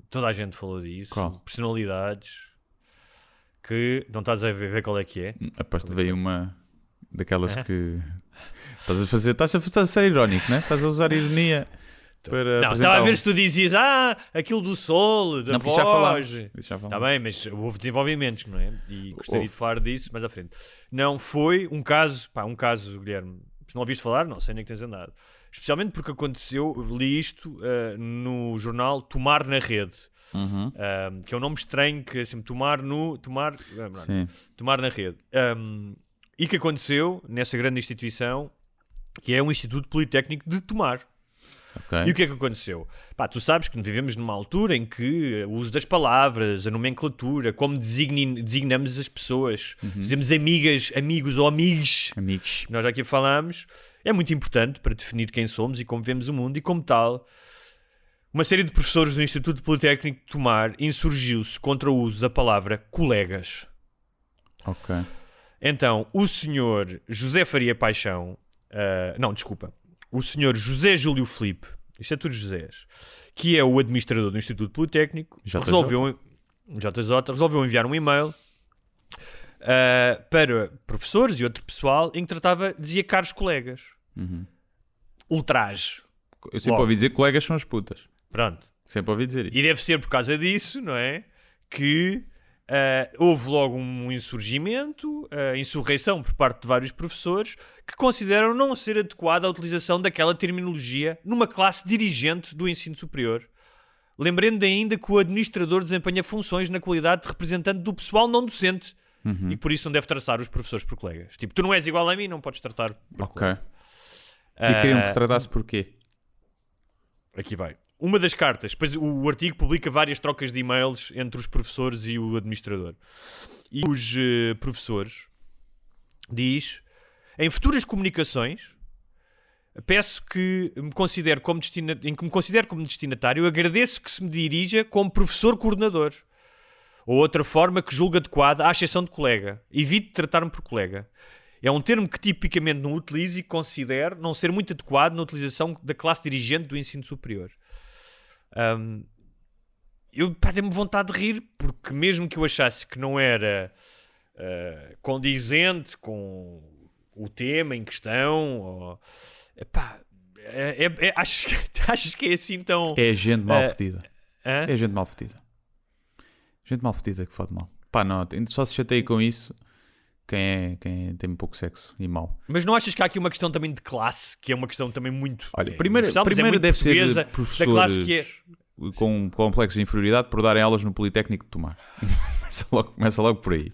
toda a gente falou disso. Qual? Personalidades que não estás a ver, ver qual é que é. Aposto que veio uma daquelas que estás a fazer, estás a, estás a ser irónico, né? Estás a usar ironia para Não, estava a ver um- se tu dizias, ah, aquilo do sol, da Não, voz. já falámos. Está bem, mas houve desenvolvimentos, não é? E gostaria Houve. de falar disso mais à frente. Não, foi um caso, pá, um caso, Guilherme, se não ouviste falar, não sei nem que tens andado. Especialmente porque aconteceu, li isto ah, no jornal Tomar na Rede, Uhum. ah, que é um nome estranho, que é assim, tomar no, tomar, ah, não, Sim. tomar na rede. Um, e que aconteceu nessa grande instituição, que é um Instituto Politécnico de Tomar. Ok. E o que é que aconteceu? Pá, tu sabes que vivemos numa altura em que o uso das palavras, a nomenclatura, como designamos as pessoas, dizemos amigas, amigos ou amigos, Amigos. nós já aqui falámos, é muito importante para definir quem somos e como vemos o mundo, e como tal, uma série de professores do Instituto Politécnico de Tomar insurgiu-se contra o uso da palavra colegas. Ok. Então, o senhor José Faria Paixão, ah, não, desculpa, o senhor José Júlio Filipe, isto é tudo Josés, que é o administrador do Instituto Politécnico, JJ. resolveu, JJ, resolveu enviar um e-mail ah, para professores e outro pessoal em que tratava, dizia caros colegas. Ultraje. Eu sempre Logo. ouvi dizer que colegas são as putas. Pronto. Sempre ouvi dizer isso. E deve ser por causa disso, não é? Que ah, houve logo um insurgimento, ah, insurreição por parte de vários professores que consideram não ser adequada a utilização daquela terminologia numa classe dirigente do ensino superior. Lembrando ainda que o administrador desempenha funções na qualidade de representante do pessoal não docente e por isso não deve tratar os professores por colegas. Tipo, tu não és igual a mim, não podes tratar por Ok. colega. E queriam que se Ah, tratasse porquê? Aqui vai. Uma das cartas, depois o, artigo publica várias trocas de e-mails entre os professores e o administrador. E os eh, professores diz: em futuras comunicações, peço que me considere como em que me considere como destinatário, agradeço que se me dirija como professor coordenador. Ou outra forma que julgue adequada, à exceção de colega. Evite tratar-me por colega. É um termo que tipicamente não utilizo e considero não ser muito adequado na utilização da classe dirigente do ensino superior. Ahm, eu pá, dei-me vontade de rir, porque mesmo que eu achasse que não era ah, condizente com o tema em questão, ou, epá, é, é- é- acho, que- [laughs] acho que é assim tão. É gente mal Eh, fedida. hã? É gente mal fedida. Gente mal fedida que fode mal. Pá, não, só se chateia com isso quem, é, quem tem pouco sexo e mal. Mas não achas que há aqui uma questão também de classe, que é uma questão também muito. Olha, é, primeiro, é primeiro muito deve ser professores da classe que é. com complexos de inferioridade por darem aulas no Politécnico de Tomar. [laughs] começa, logo, começa logo por aí.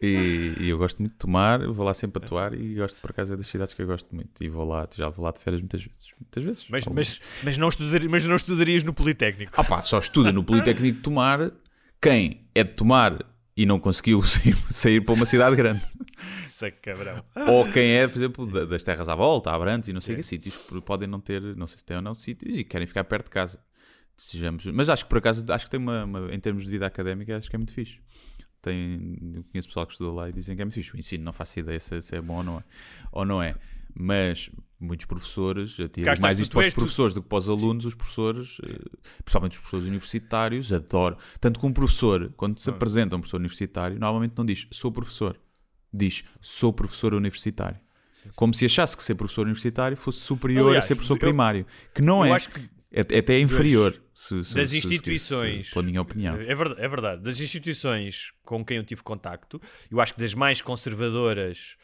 E, e eu gosto muito de tomar, vou lá sempre atuar e gosto por acaso é das cidades que eu gosto muito. E vou lá, já vou lá de férias muitas vezes. Muitas vezes. Mas, mas, mas, não mas não estudarias no Politécnico. Ah pá, só estuda no Politécnico de Tomar quem é de Tomar e não conseguiu [laughs] sair, sair para uma cidade grande. Saco cabrão. Ou quem é, por exemplo, da- das terras à volta, Abrantes e não sei o que, sítios podem não ter, não sei se têm ou não sítios e querem ficar perto de casa. Sejamos, mas acho que por acaso, acho que tem uma, uma- em termos de vida académica, acho que é muito fixe. Tem, conheço pessoal que estudou lá e dizem que é muito fixe. O ensino não faço ideia se, se é bom ou não é. Ou não é. Mas muitos professores, eu tiro Cá estás mais isto para os tu. professores do que para os alunos, os professores, eh, principalmente os professores universitários, adoram. Tanto que um professor, quando se apresenta um professor universitário, normalmente não diz sou professor, diz sou professor universitário. Como se achasse que ser professor universitário fosse superior Aliás, a ser professor eu- primário. Que não é. que É, é até inferior. se- se- das se- instituições, pela minha opinião. É verdade, é verdade. Das instituições com quem eu tive contacto, eu acho que das mais conservadoras,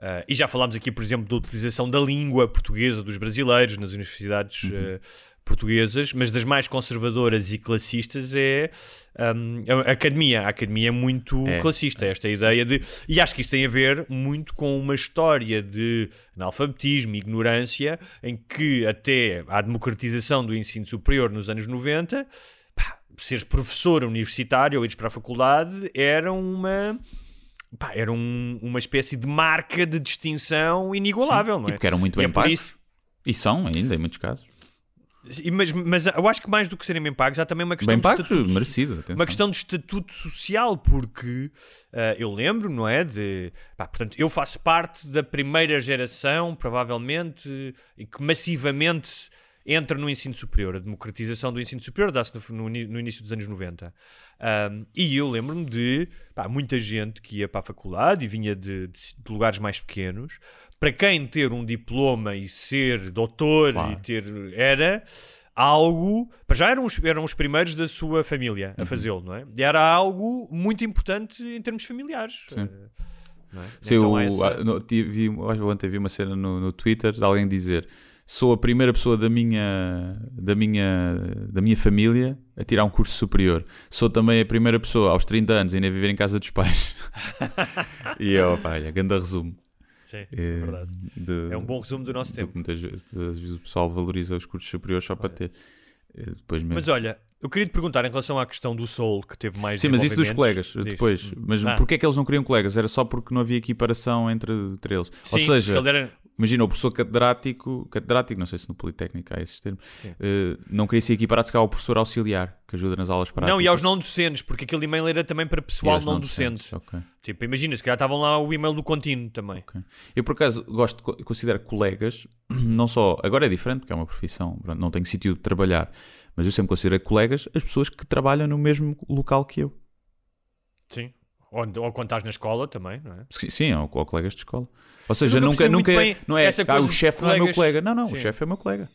ah, e já falámos aqui, por exemplo, da utilização da língua portuguesa dos brasileiros nas universidades Uhum. ah, portuguesas, mas das mais conservadoras e classistas é ahm, a academia. A academia é muito É. classista, esta ideia de. E acho que isso tem a ver muito com uma história de analfabetismo e ignorância, em que até à democratização do ensino superior nos anos 90 pá, seres professor universitário ou ires para a faculdade era uma. Pá, era um- uma espécie de marca de distinção inigualável, não E é? porque eram muito E bem é pagos. isso- E são ainda, em muitos casos. e- mas, mas eu acho que mais do que serem bem pagos, há também uma questão Bem de pagos, estatuto- merecido. Atenção. uma questão de estatuto social, porque ah, eu lembro, não é? De, pá, portanto, eu faço parte da primeira geração, provavelmente, e que massivamente entra no ensino superior. A democratização do ensino superior dá-se no, no no início dos anos 90. Ahm, e eu lembro-me de pá, muita gente que ia para a faculdade e vinha de, de- de lugares mais pequenos. Para quem ter um diploma e ser doutor Claro. e ter. era algo. Já eram os, eram os primeiros da sua família Uhum. a fazê-lo, não é? E era algo muito importante em termos familiares. Sim. Não é? Sim, Então eu, essa- no- tive, ontem vi uma cena no, no Twitter de alguém dizer sou a primeira pessoa da minha, da, minha, da minha família a tirar um curso superior. Sou também a primeira pessoa aos 30 anos ainda a viver em casa dos pais. [laughs] e eu, pá, olha, grande resumo. Sim, é verdade. de- É um bom resumo do nosso tempo. muitas vezes, o pessoal valoriza os cursos superiores só para ter. eh, Depois mesmo. Mas olha, eu queria te perguntar em relação à questão do Soul, que teve mais Sim, mas isso dos colegas, Diz. depois. Mas Ah. porquê é que eles não queriam colegas? Era só porque não havia equiparação entre, entre eles. Ou Sim, seja, porque ele era- imagina o professor catedrático, catedrático, não sei se no Politécnico há esses termos, eh, não queria ser equiparado se calhar ao professor auxiliar, que ajuda nas aulas práticas. Não, e aos não docentes, porque aquele e-mail era também para pessoal aos não, docente. ok. Tipo, imagina, se calhar estavam lá o e-mail do contínuo também. Ok. Eu, por acaso, gosto, de colegas, [clears throat] não só. Agora é diferente, porque é uma profissão, não tenho sítio de trabalhar, mas eu sempre considero colegas as pessoas que trabalham no mesmo local que eu. Sim. Ou, ou quando estás na escola também, não é? Sim, sim ou, ou colegas de escola. Ou seja, nunca nunca, nunca é, não é ah, o chefe não é meu colega. Não, não, o Sim. chefe é meu colega.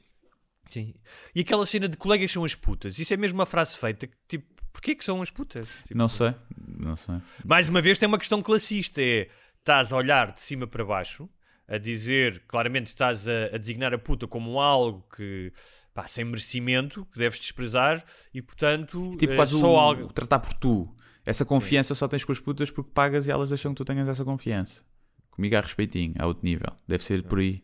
Sim. E aquela cena de colegas são as putas. Isso é mesmo uma frase feita que, tipo, porquê que são as putas? Tipo, Não sei, não sei. Mais uma vez tem uma questão classista, é estás a olhar de cima para baixo, a dizer, claramente estás a, a designar a puta como algo que, pá, sem merecimento, que deves desprezar, e portanto, Tipo, eh, quase só o, algo... o tratar por tu. Essa confiança só tens com as putas porque pagas e elas deixam que tu tenhas essa confiança. Comigo há respeitinho, há outro nível. Deve ser por aí.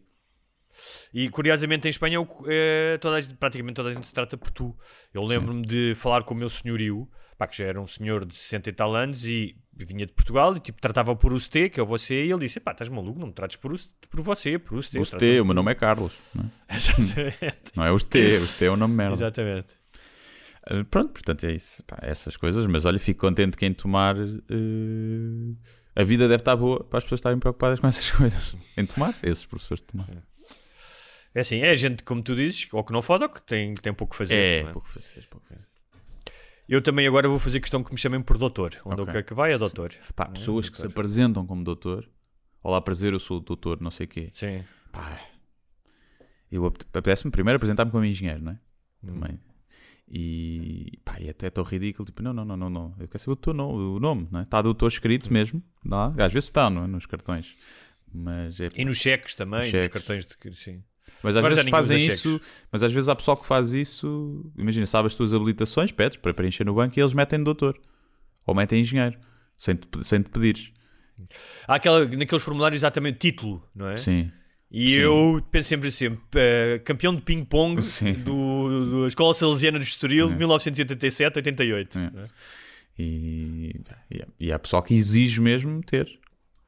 E curiosamente em Espanha eh, toda a gente- praticamente toda a gente se trata por tu. Eu lembro-me de falar com o meu senhorio, pá, que já era um senhor de 60 e tal anos e vinha de Portugal e tipo tratava por você, que é o você, e ele disse: pá, estás maluco, não me trates por, por você, por. O ST, o meu nome é Carlos. Não é, [laughs] Exatamente. não é o ST, o ST é o nome merda. Exatamente. Uh, Pronto, portanto é isso. Pá, essas coisas, mas olha, fico contente que em tomar. uh, a vida deve estar boa para as pessoas estarem preocupadas com essas [laughs] coisas. Em tomar, esses professores de tomar. É assim, é gente, como tu dizes, ou que não foda ou que tem, tem pouco a fazer. É, é? pouco fazer, pouco fazer. Eu também agora vou fazer questão que me chamem por doutor. Onde Ok. eu quero que vai é doutor. Pá, pessoas que se apresentam como doutor. Olá, prazer, eu sou o doutor, não sei o quê. Sim. Pá, eu apete- apetece-me primeiro apresentar-me como engenheiro, não é? Hum. Também. E, pá, e até tão ridículo, tipo, não, não, não, não, não. Eu quero saber o teu nome, o nome, não é? Está doutor escrito mesmo, lá. às vezes está, não é? Nos cartões. Mas é E nos cheques também, Nos nos, cheques. cartões de. Sim. Mas às Agora vezes fazem cheques. isso, mas às vezes há pessoal que faz isso. Imagina, sabe as tuas habilitações, pedes para preencher no banco e eles metem doutor ou metem engenheiro sem te, sem te pedires. Há aquela, naqueles formulários exatamente título, não é? Sim, E Sim. eu penso sempre assim: eh, campeão de ping-pong da Escola Salesiana de Estoril, É. 1987-88. É. não é? e, e, há- e há pessoal que exige mesmo ter.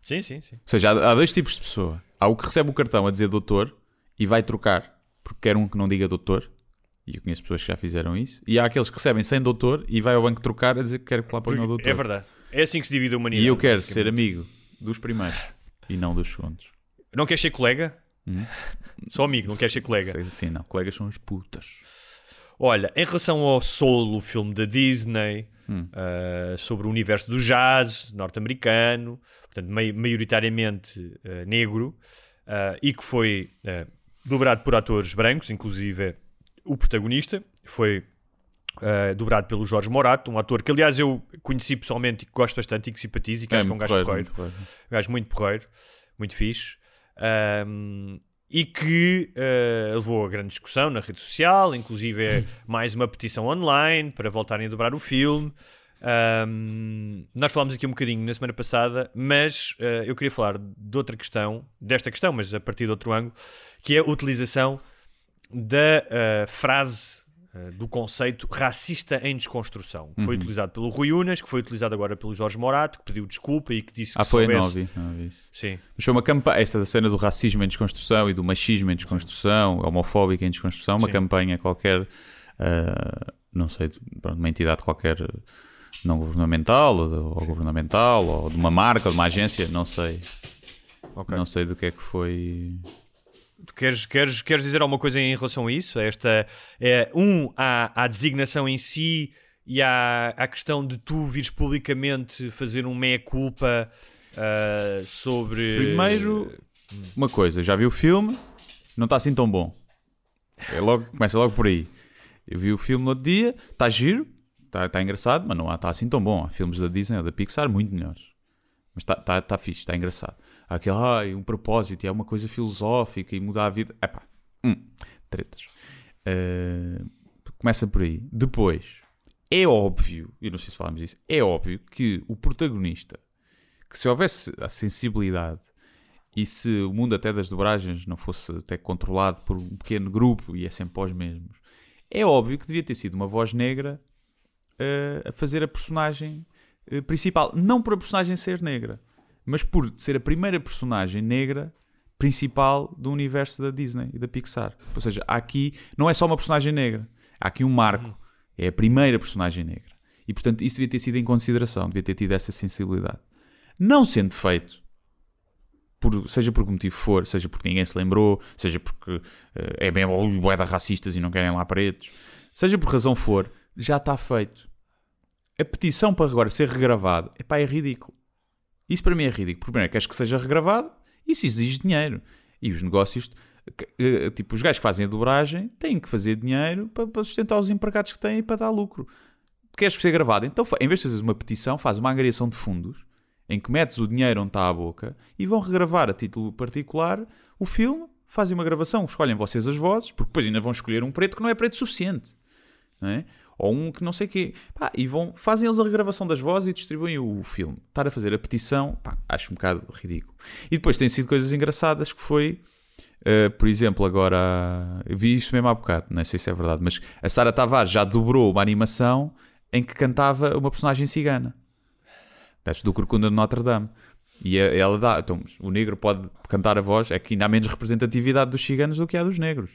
Sim, sim, sim. Ou seja, há, há dois tipos de pessoa. Há o que recebe o cartão a dizer doutor e vai trocar porque quer um que não diga doutor. E eu conheço pessoas que já fizeram isso. E há aqueles que recebem sem doutor e vai ao banco trocar a dizer que quer que lá ponha o doutor. É verdade. É assim que se divide a humanidade. E eu quero ser amigo dos primeiros e não dos segundos. Não queres ser colega? Hum? Só amigo, não queres ser colega. Sim, não. Colegas são as putas. Olha, em relação ao Solo, o filme da Disney, Hum. uh, sobre o universo do jazz norte-americano, portanto, mai- maioritariamente uh, negro, uh, e que foi dobrado por atores brancos, inclusive o protagonista, foi uh, dobrado pelo Jorge Morato, um ator que, aliás, eu conheci pessoalmente e que gosto bastante e que simpatizo e que acho que é um gajo porreiro. Um gajo muito porreiro, muito fixe. Ahm, e que ah, levou a grande discussão na rede social, inclusive é mais uma petição online para voltarem a dobrar o filme. Ahm, nós falámos aqui um bocadinho na semana passada, mas ah, eu queria falar de outra questão, desta questão, mas a partir de outro ângulo, que é a utilização da ah, frase ah, do conceito racista em desconstrução, que foi Uhum. utilizado pelo Rui Unas, que foi utilizado agora pelo Jorge Morato, que pediu desculpa e que disse que Ah, foi? soubesse... Não. Sim. Mas foi uma campanha, esta da cena do racismo em desconstrução e do machismo em desconstrução, homofóbico em desconstrução, uma Sim. campanha qualquer, ah, não sei, uma entidade qualquer não governamental ou, ou governamental ou de uma marca ou de uma agência, não sei. Ok. Não sei do que é que foi. Tu queres, queres, queres dizer alguma coisa em relação a isso? A Esta, é, um, à, à designação em si e à, à questão de tu vires publicamente fazer um meia-culpa ah, sobre... Primeiro, uma coisa, já vi o filme, não está assim tão bom. É logo, começa logo por aí. Eu vi o filme no outro dia, está giro, está tá engraçado, mas não está assim tão bom. Há filmes da Disney ou da Pixar muito melhores. Mas está tá, tá fixe, está engraçado. Aquele, ai, um propósito, e é uma coisa filosófica e mudar a vida. Epá, hum, tretas. Eh, começa por aí. Depois, é óbvio, eu não sei se falámos disso, é óbvio que o protagonista, que se houvesse a sensibilidade e se o mundo até das dobragens não fosse até controlado por um pequeno grupo e é sempre aos mesmos, é óbvio que devia ter sido uma voz negra eh, a fazer a personagem eh, principal. Não por a personagem ser negra, mas por ser a primeira personagem negra principal do universo da Disney e da Pixar. Ou seja, aqui não é só uma personagem negra, há aqui um marco. É a primeira personagem negra. E portanto isso devia ter sido em consideração, devia ter tido essa sensibilidade. Não sendo feito, por- seja por que motivo for, seja porque ninguém se lembrou, seja porque eh, é bem boeda racistas e não querem lá pretos, seja por razão for, já está feito. A petição para agora ser regravado epá, é ridículo. Isso para mim é ridículo. Primeiro, queres que seja regravado, isso exige dinheiro. E os negócios, eh, tipo, os gajos que fazem a dobragem têm que fazer dinheiro para, sustentar os empregados que têm e para dar lucro. Queres ser gravado? Então, em vez de fazeres uma petição, faz uma angariação de fundos em que metes o dinheiro onde está a boca e vão regravar a título particular o filme, fazem uma gravação, escolhem vocês as vozes, porque depois ainda vão escolher um preto que não é preto suficiente. Não é? Ou um que não sei quê. Pá, e vão, fazem eles a regravação das vozes e distribuem o filme. Estar a fazer a petição, pá, acho um bocado ridículo. E depois têm sido coisas engraçadas que foi, eh, por exemplo, agora, vi isso mesmo há bocado, não sei se é verdade, mas a Sara Tavares já dobrou uma animação em que cantava uma personagem cigana. Do Corcunda de Notre Dame. E ela dá, então, o negro pode cantar a voz, é que ainda há menos representatividade dos ciganos do que há dos negros.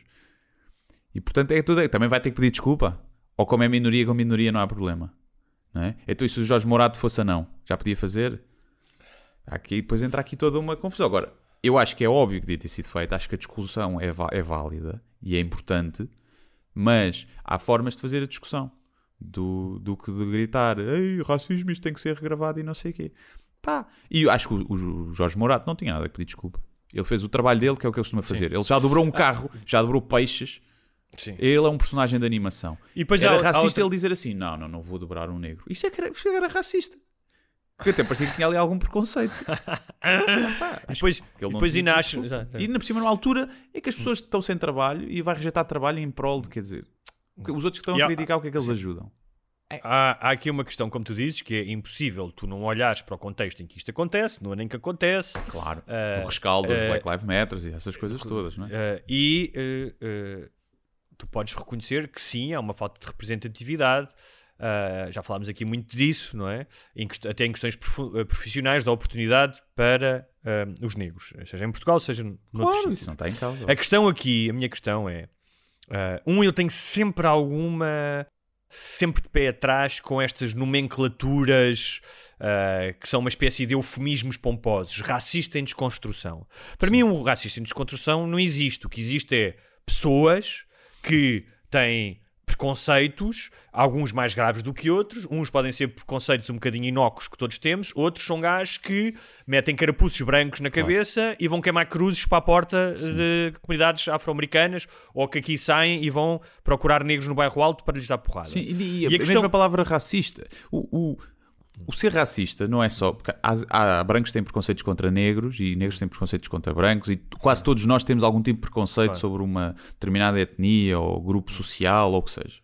E portanto é tudo, também vai ter que pedir desculpa. Ou como é minoria com minoria não há problema. Não é? Então e se o Jorge Morato fosse anão? Já podia fazer? Aqui, depois entra aqui toda uma confusão. Agora, eu acho que é óbvio que devia ter sido feito, acho que a discussão é, é válida e é importante, mas há formas de fazer a discussão do, do que de gritar Ei, racismo, isto tem que ser regravado e não sei o quê. Pá. E eu acho que o, o Jorge Morato não tinha nada que pedir desculpa. Ele fez o trabalho dele, que é o que ele costuma fazer. Ele já dobrou um carro, já dobrou peixes. Sim. Ele é um personagem de animação. E depois era há- há racista outra- ele dizer assim: não, não, não vou dobrar um negro. Isso é que era, é era racista. Porque até parecia que tinha ali algum preconceito. [laughs] Depois, que depois ainda acho... E ainda por cima, numa altura em que as pessoas estão sem trabalho e vai rejeitar trabalho em prol de, quer dizer, os outros que estão E a há- criticar, o que é que eles ajudam? Há, há aqui uma questão, como tu dizes, que é impossível tu não olhares para o contexto em que isto acontece, no ano em que acontece. Claro. Ah, o rescaldo dos ah, Black Lives Matter e essas coisas todas, não é? ah, e ah, ah, tu podes reconhecer que sim, há uma falta de representatividade. Uh, já falámos aqui muito disso, não é? Em, até em questões uh, profissionais da oportunidade para uh, os negros, seja em Portugal, seja no Claro, isso não está em causa. A questão aqui, a minha questão é: um, eu tenho sempre alguma. sempre de pé atrás com estas nomenclaturas. que são uma espécie de eufemismos pomposos, racista em desconstrução. Para mim, um racista em desconstrução não existe. O que existe é pessoas que têm preconceitos, alguns mais graves do que outros. Uns podem ser preconceitos um bocadinho inócuos que todos temos, outros são gajos que metem carapuços brancos na cabeça claro. e vão queimar cruzes para a porta Sim. de comunidades afro-americanas ou que aqui saem e vão procurar negros no bairro alto para lhes dar porrada. Sim, e, e, a, a questão... mesma palavra racista. o, o o ser racista não é só. Porque há, há, brancos que têm preconceitos contra negros e negros têm preconceitos contra brancos e quase todos nós temos algum tipo de preconceito claro. sobre uma determinada etnia ou grupo social ou o que seja.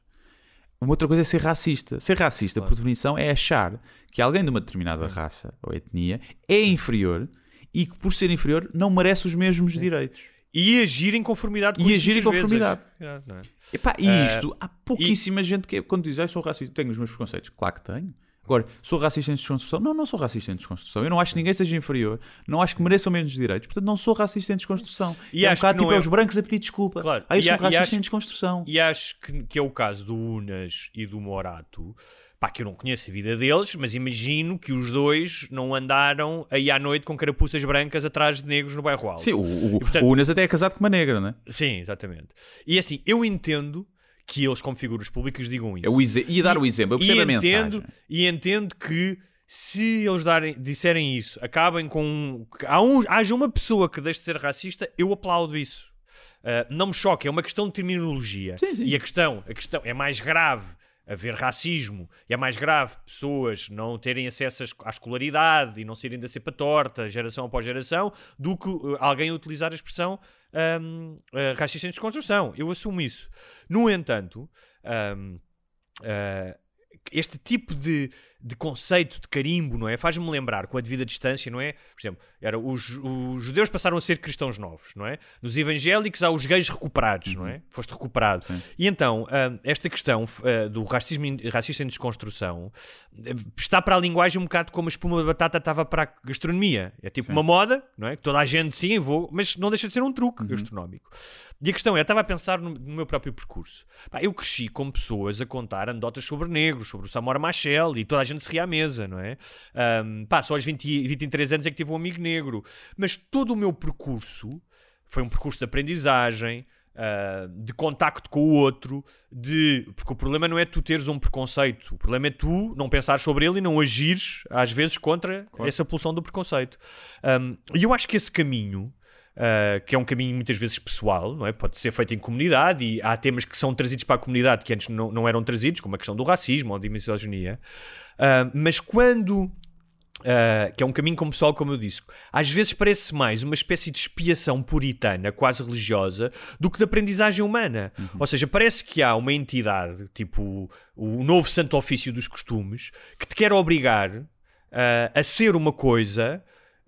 Uma outra coisa é ser racista. Ser racista, claro. por definição, é achar que alguém de uma determinada raça ou etnia é inferior e que, por ser inferior, não merece os mesmos direitos. E agir em conformidade com E agir em conformidade. Vezes. É? Epá, e uh, isto, há pouquíssima e... gente que, é, quando diz, ah, sou racista, tenho os meus preconceitos. Claro que tenho. Agora, sou racista em desconstrução? Não, não sou racista em desconstrução. Eu não acho que ninguém seja inferior. Não acho que mereçam menos direitos. Portanto, não sou racista em desconstrução. E, é um bocado tipo é... os brancos a pedir desculpa. Claro. Ah, eu sou racista acho... em desconstrução. E acho que, que é o caso do Unas e do Morato. Pá, que eu não conheço a vida deles, mas imagino que os dois não andaram aí à noite com carapuças brancas atrás de negros no bairro alto. Sim, o, o, e, portanto... o Unas até é casado com uma negra, não é? Sim, exatamente. E assim, eu entendo que eles, como figuras públicas, digam isso. É o ia dar e, o exemplo, eu percebo a entendo, mensagem. E entendo que se eles darem, disserem isso, acabem com. Há um, haja uma pessoa que deixe de ser racista, eu aplaudo isso. Uh, não me choca, é uma questão de terminologia. Sim, sim. E a questão, a questão é mais grave haver racismo e é mais grave pessoas não terem acesso à escolaridade e não serem da cepa torta, geração após geração, do que uh, alguém utilizar a expressão um, uh, racista em desconstrução. Eu assumo isso. No entanto, um, uh, este tipo de, de conceito de carimbo, não é? Faz-me lembrar, com a devida distância, não é? Por exemplo, era, os, os judeus passaram a ser cristãos novos, não é? Nos evangélicos há os gays recuperados, uhum. não é? Uhum. Foste recuperado. Sim. E então, uh, esta questão uh, do racismo racista em desconstrução uh, está para a linguagem um bocado como a espuma de batata estava para a gastronomia. É tipo Sim. uma moda, não é? Que toda a gente, sim, vou, mas não deixa de ser um truque uhum. gastronómico. E a questão é, eu estava a pensar no, no meu próprio percurso. Pá, eu cresci com pessoas a contar anedotas sobre negros, sobre o Samora Machel, e toda a gente se ria à mesa, não é? Um, pá, só aos 20, 23 anos é que tive um amigo negro. Mas todo o meu percurso foi um percurso de aprendizagem, Uh, de contacto com o outro, de porque o problema não é tu teres um preconceito, o problema é tu não pensar sobre ele e não agires às vezes contra claro. essa pulsão do preconceito. Um, e eu acho que esse caminho Uh, que é um caminho muitas vezes pessoal, não é? Pode ser feito em comunidade e há temas que são trazidos para a comunidade que antes não, não eram trazidos, como a questão do racismo ou da misoginia. Uh, mas quando. Uh, que é um caminho como pessoal, como eu disse, às vezes parece mais uma espécie de expiação puritana, quase religiosa, do que de aprendizagem humana. Uhum. Ou seja, parece que há uma entidade, tipo o novo santo ofício dos costumes, que te quer obrigar a ser uma coisa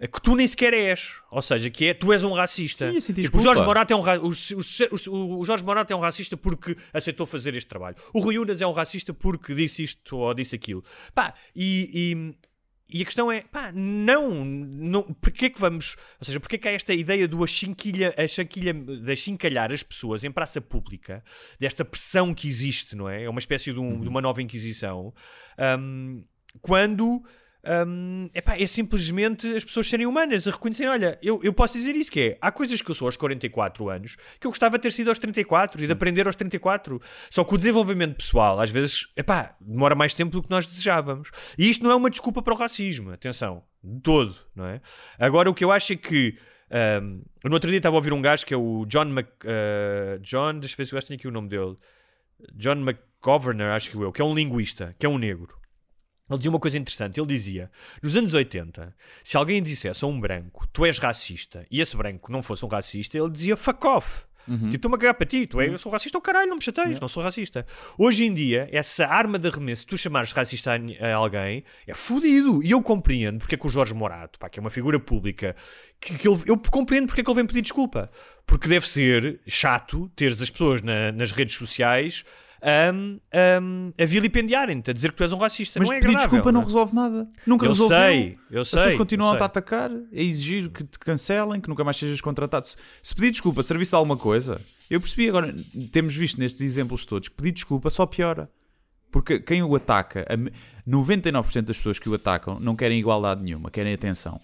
que tu nem sequer és. Ou seja, que é tu és um racista. Sim, assim, tipo, o Jorge Morato é um o, o, o, Jorge Morato é um racista porque aceitou fazer este trabalho. O Rui Unas é um racista porque disse isto ou disse aquilo. Pá, e, e, e a questão é, pá, não, não porque é que vamos, ou seja, porque é que há esta ideia do achinquilha, achinquilha, de achincalhar as pessoas em praça pública, desta pressão que existe, não é? É uma espécie de, um, uhum. de uma nova inquisição, um, quando um, epá, é simplesmente as pessoas serem humanas, a reconhecerem, olha, eu, eu posso dizer isso que é, há coisas que eu sou aos 44 anos que eu gostava de ter sido aos 34 e de aprender aos 34. Só que o desenvolvimento pessoal, às vezes, epá, demora mais tempo do que nós desejávamos. E isto não é uma desculpa para o racismo, atenção, de todo, não é? Agora, o que eu acho é que um, no outro dia estava a ouvir um gajo que é o John Mc... Uh, John, deixa eu ver se eu tenho aqui o nome dele. John McGovernor, acho que eu, que é um linguista, que é um negro. Ele dizia uma coisa interessante. Ele dizia: nos anos 80, se alguém dissesse a um branco, tu és racista, e esse branco não fosse um racista, ele dizia fuck off. Uhum. Tipo, estou-me a cagar para ti, tu és, uhum. eu sou racista, ou oh, caralho, não me chateias, yeah. não sou racista. Hoje em dia, essa arma de arremesso, tu chamares racista a, a alguém, é fodido. E eu compreendo porque é que o Jorge Morato, pá, que é uma figura pública, que, que ele, eu compreendo porque é que ele vem pedir desculpa. Porque deve ser chato teres as pessoas na, nas redes sociais um, um, a vilipendiarem-te, a dizer que tu és um racista. Mas não é pedir agradável, desculpa não é? resolve nada. Nunca Eu resolveu. sei, eu As sei, pessoas eu continuam a atacar, a exigir que te cancelem, que nunca mais sejas contratado. Se- Se pedir desculpa servisse de alguma coisa, eu percebi agora, temos visto nestes exemplos todos, que pedir desculpa só piora. Porque quem o ataca, a me- 99% das pessoas que o atacam não querem igualdade nenhuma, querem atenção.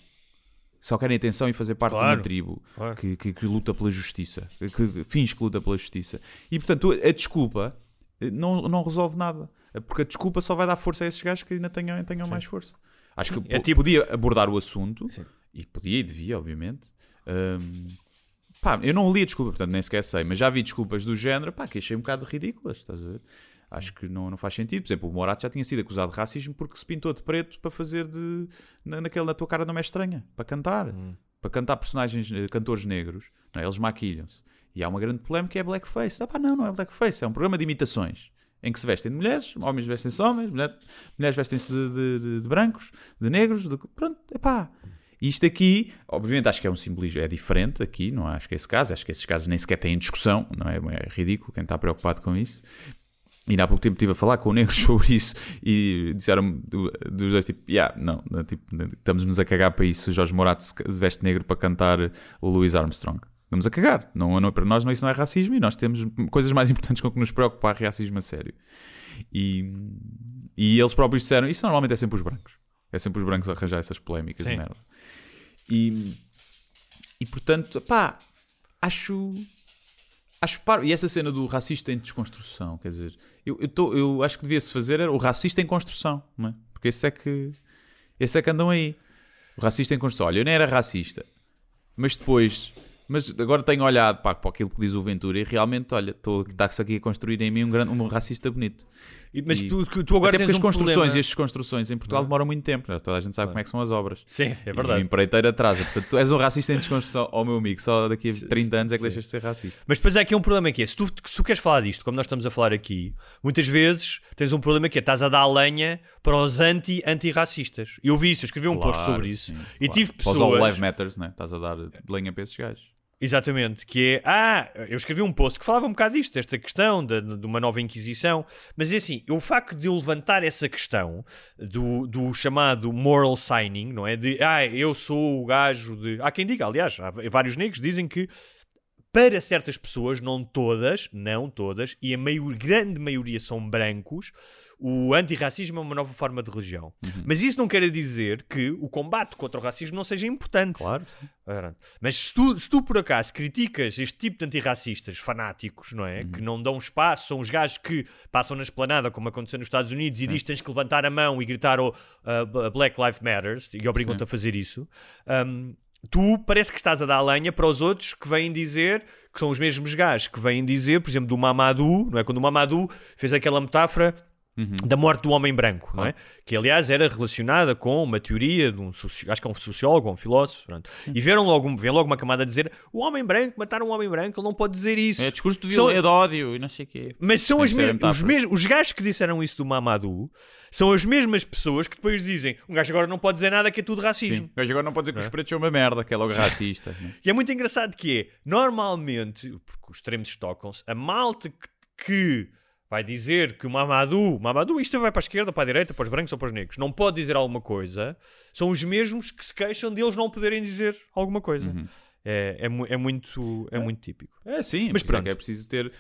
Só querem atenção e fazer parte de Claro, uma tribo claro. que, que- que luta pela justiça, que, que finge que luta pela justiça. E portanto, a desculpa não, não resolve nada. Porque a desculpa só vai dar força a esses gajos que ainda tenham, tenham mais força. Acho que É po- tipo- podia abordar o assunto e podia e devia, obviamente. Hum, pá, eu não li a desculpa, portanto nem sequer sei, mas já vi desculpas do género pá, que achei um bocado ridículas. Estás a ver? Acho que não, não faz sentido. Por exemplo, o Morato já tinha sido acusado de racismo porque se pintou de preto para fazer de. Na, naquele na tua cara não é estranha, para cantar. Para cantar personagens, eh, cantores negros. Não é? Eles maquilham-se. E há uma grande polémica que é blackface. Ah, pá, não, não é blackface, é um programa de imitações. Em que se vestem de mulheres, homens vestem-se de homens, mulher- mulheres vestem-se de, de- de- de brancos, de negros, de, pronto, epá. E isto aqui, obviamente, acho que é um simbolismo, é diferente aqui, não acho que é esse caso, acho que esses casos nem sequer têm discussão, não é? É ridículo quem está preocupado com isso. E há pouco tempo estive a falar com negros [laughs] sobre isso e disseram do- dos dois, tipo, yeah, não, tipo, estamos-nos a cagar para isso. O Jorge Morato veste negro para cantar o Louis Armstrong. Estamos a cagar. Não, não, para nós não, isso não é racismo e nós temos coisas mais importantes com que nos preocupar racismo a sério. E, e eles próprios disseram, isso normalmente é sempre os brancos. É sempre os brancos a arranjar essas polémicas de Sim. merda. E, e portanto, pá, acho. Acho paro. E essa cena do racista em desconstrução, quer dizer, eu, eu, tô- eu acho que devia-se fazer era o racista em construção, não é? Porque esse é que. Esse é que andam aí. O racista em construção. Olha, eu nem era racista, mas depois. Mas agora tenho olhado pá, para aquilo que diz o Ventura e realmente, olha, estou- está-se aqui a construir em mim um, grande, um racista bonito. E- Mas E- tu, tu- agora Até tens as um construções problema. e estas construções em Portugal demoram muito tempo. Já toda a gente sabe como é que são as obras. Sim, é E o verdade. empreiteiro atrasa. Portanto, tu és um racista em desconstrução. Ó meu amigo, só daqui a 30 anos é que deixas de ser racista. Mas depois há aqui um problema que é, se tu, se tu queres falar disto, como nós estamos a falar aqui, muitas vezes tens um problema que é, estás a dar lenha para os anti- anti-racistas. eu vi isso, eu escrevi um post Claro, sobre isso. sim, e claro. tive Para os All pessoas... Live Matters, né? Estás a dar lenha para esses gajos. Exatamente, que é, ah, eu escrevi um post que falava um bocado disto, desta questão de, de uma nova Inquisição, mas é assim, o facto de eu levantar essa questão do, do chamado moral signing, não é? De, ah, eu sou o gajo de. Há quem diga, aliás, há vários negros dizem que para certas pessoas, não todas, não todas, e a maior, grande maioria são brancos, o antirracismo é uma nova forma de religião. Mas isso não quer dizer que o combate contra o racismo não seja importante. Claro. Mas se tu, se tu por acaso criticas este tipo de antirracistas fanáticos, não é? Que não dão espaço, são os gajos que passam na esplanada, como aconteceu nos Estados Unidos, e diz que tens que levantar a mão e gritar o uh, Black Lives Matters, e obrigam-te a fazer isso. um, tu parece que estás a dar lenha para os outros que vêm dizer que são os mesmos gajos que vêm dizer, por exemplo, do Mamadou, não é? Quando o Mamadou fez aquela metáfora da morte do homem branco, não é? Que aliás era relacionada com uma teoria de um soci... acho que é um sociólogo, um filósofo, pronto. e viram logo, vem logo uma camada a dizer o homem branco, matar um homem branco, ele não pode dizer isso. É discurso de São- violência, de ódio e não sei o quê. Mas são as os, mes- os gajos que disseram isso do Mamadou são as mesmas pessoas que depois dizem um gajo agora não pode dizer nada que é tudo racismo. Sim. Mas agora não pode dizer que os pretos são uma merda, que é logo racista. né? E é muito engraçado que é, normalmente, porque os extremos tocam-se, a malta que, que vai dizer que o Mamadou, Mamadou, isto vai para a esquerda, para a direita, para os brancos ou para os negros, não pode dizer alguma coisa, são os mesmos que se queixam deles não poderem dizer alguma coisa. É, é, mu- é muito, é muito típico. É sim, Mas mas pronto. é é preciso ter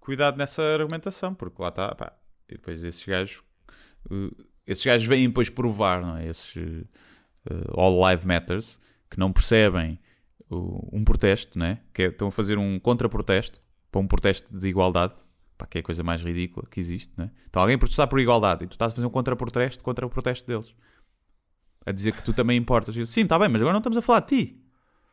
cuidado nessa argumentação, porque lá está, pá, e depois esses gajos, uh, esses gajos vêm depois provar, não é? Esses uh, uh, All Live Matters, que não percebem o- um protesto, né? Que é- estão a fazer um contra-protesto para um protesto de igualdade, pá, que é a coisa mais ridícula que existe, né? Então alguém protestar por igualdade e tu estás a fazer um contra-protesto contra o protesto deles. A dizer que tu também importas. Eu, Sim, está bem, mas agora não estamos a falar de ti.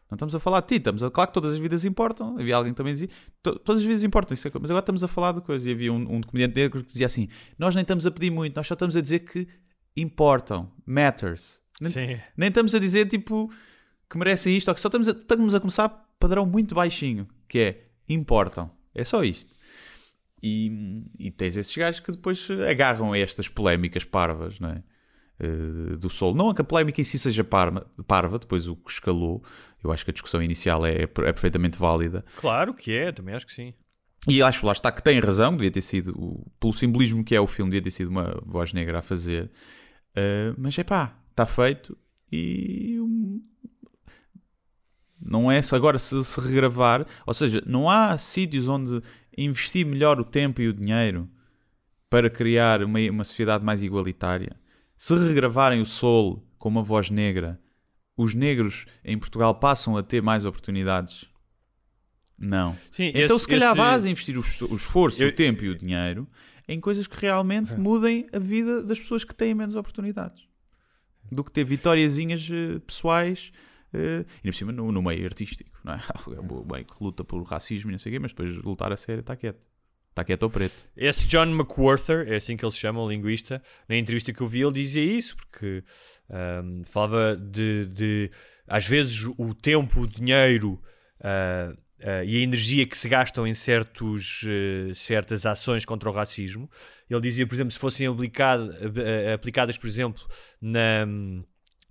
Não estamos a falar de ti, estamos a... claro que todas as vidas importam. Havia alguém que também dizia, "To- todas as vidas importam, isso é mas agora estamos a falar de coisas. E havia um, um comediante negro que dizia assim: Nós nem estamos a pedir muito, nós só estamos a dizer que importam, matters. Nem, Sim. nem estamos a dizer tipo que merecem isto, ou que só estamos a, estamos a começar padrão muito baixinho, que é importam. É só isto. E, e tens esses gajos que depois agarram a estas polémicas parvas, não é? Eh, do Sol. Não é que a polémica em si seja parva, depois o que escalou, eu acho que a discussão inicial é, é perfeitamente válida. Claro que é, também acho que sim. E acho lá está que tem razão, devia ter sido, o- pelo simbolismo que é o filme, devia ter sido uma voz negra a fazer. Uh, mas é pá, está feito e. Não é só agora se, se regravar, ou seja, não há sítios onde investir melhor o tempo e o dinheiro para criar uma, uma sociedade mais igualitária. Se regravarem o Sol com uma voz negra, os negros em Portugal passam a ter mais oportunidades? Não. Sim, então, esse- se calhar esse- vais investir o, o esforço, Eu- o tempo e o dinheiro em coisas que realmente mudem a vida das pessoas que têm menos oportunidades do que ter vitóriazinhas eh, pessoais eh, e por cima no, no meio artístico, não é? [laughs] Meio que luta por racismo e não sei o quê, mas depois lutar a sério está quieto. Está quieto ao preto. Esse John McWhorter, é assim que ele se chama, o linguista, na entrevista que eu vi, ele dizia isso, porque ahm, falava de, de, às vezes, o tempo, o dinheiro ah, ah, e a energia que se gastam em certos, eh, certas ações contra o racismo. Ele dizia, por exemplo, se fossem aplicado- aplicadas, por exemplo, na,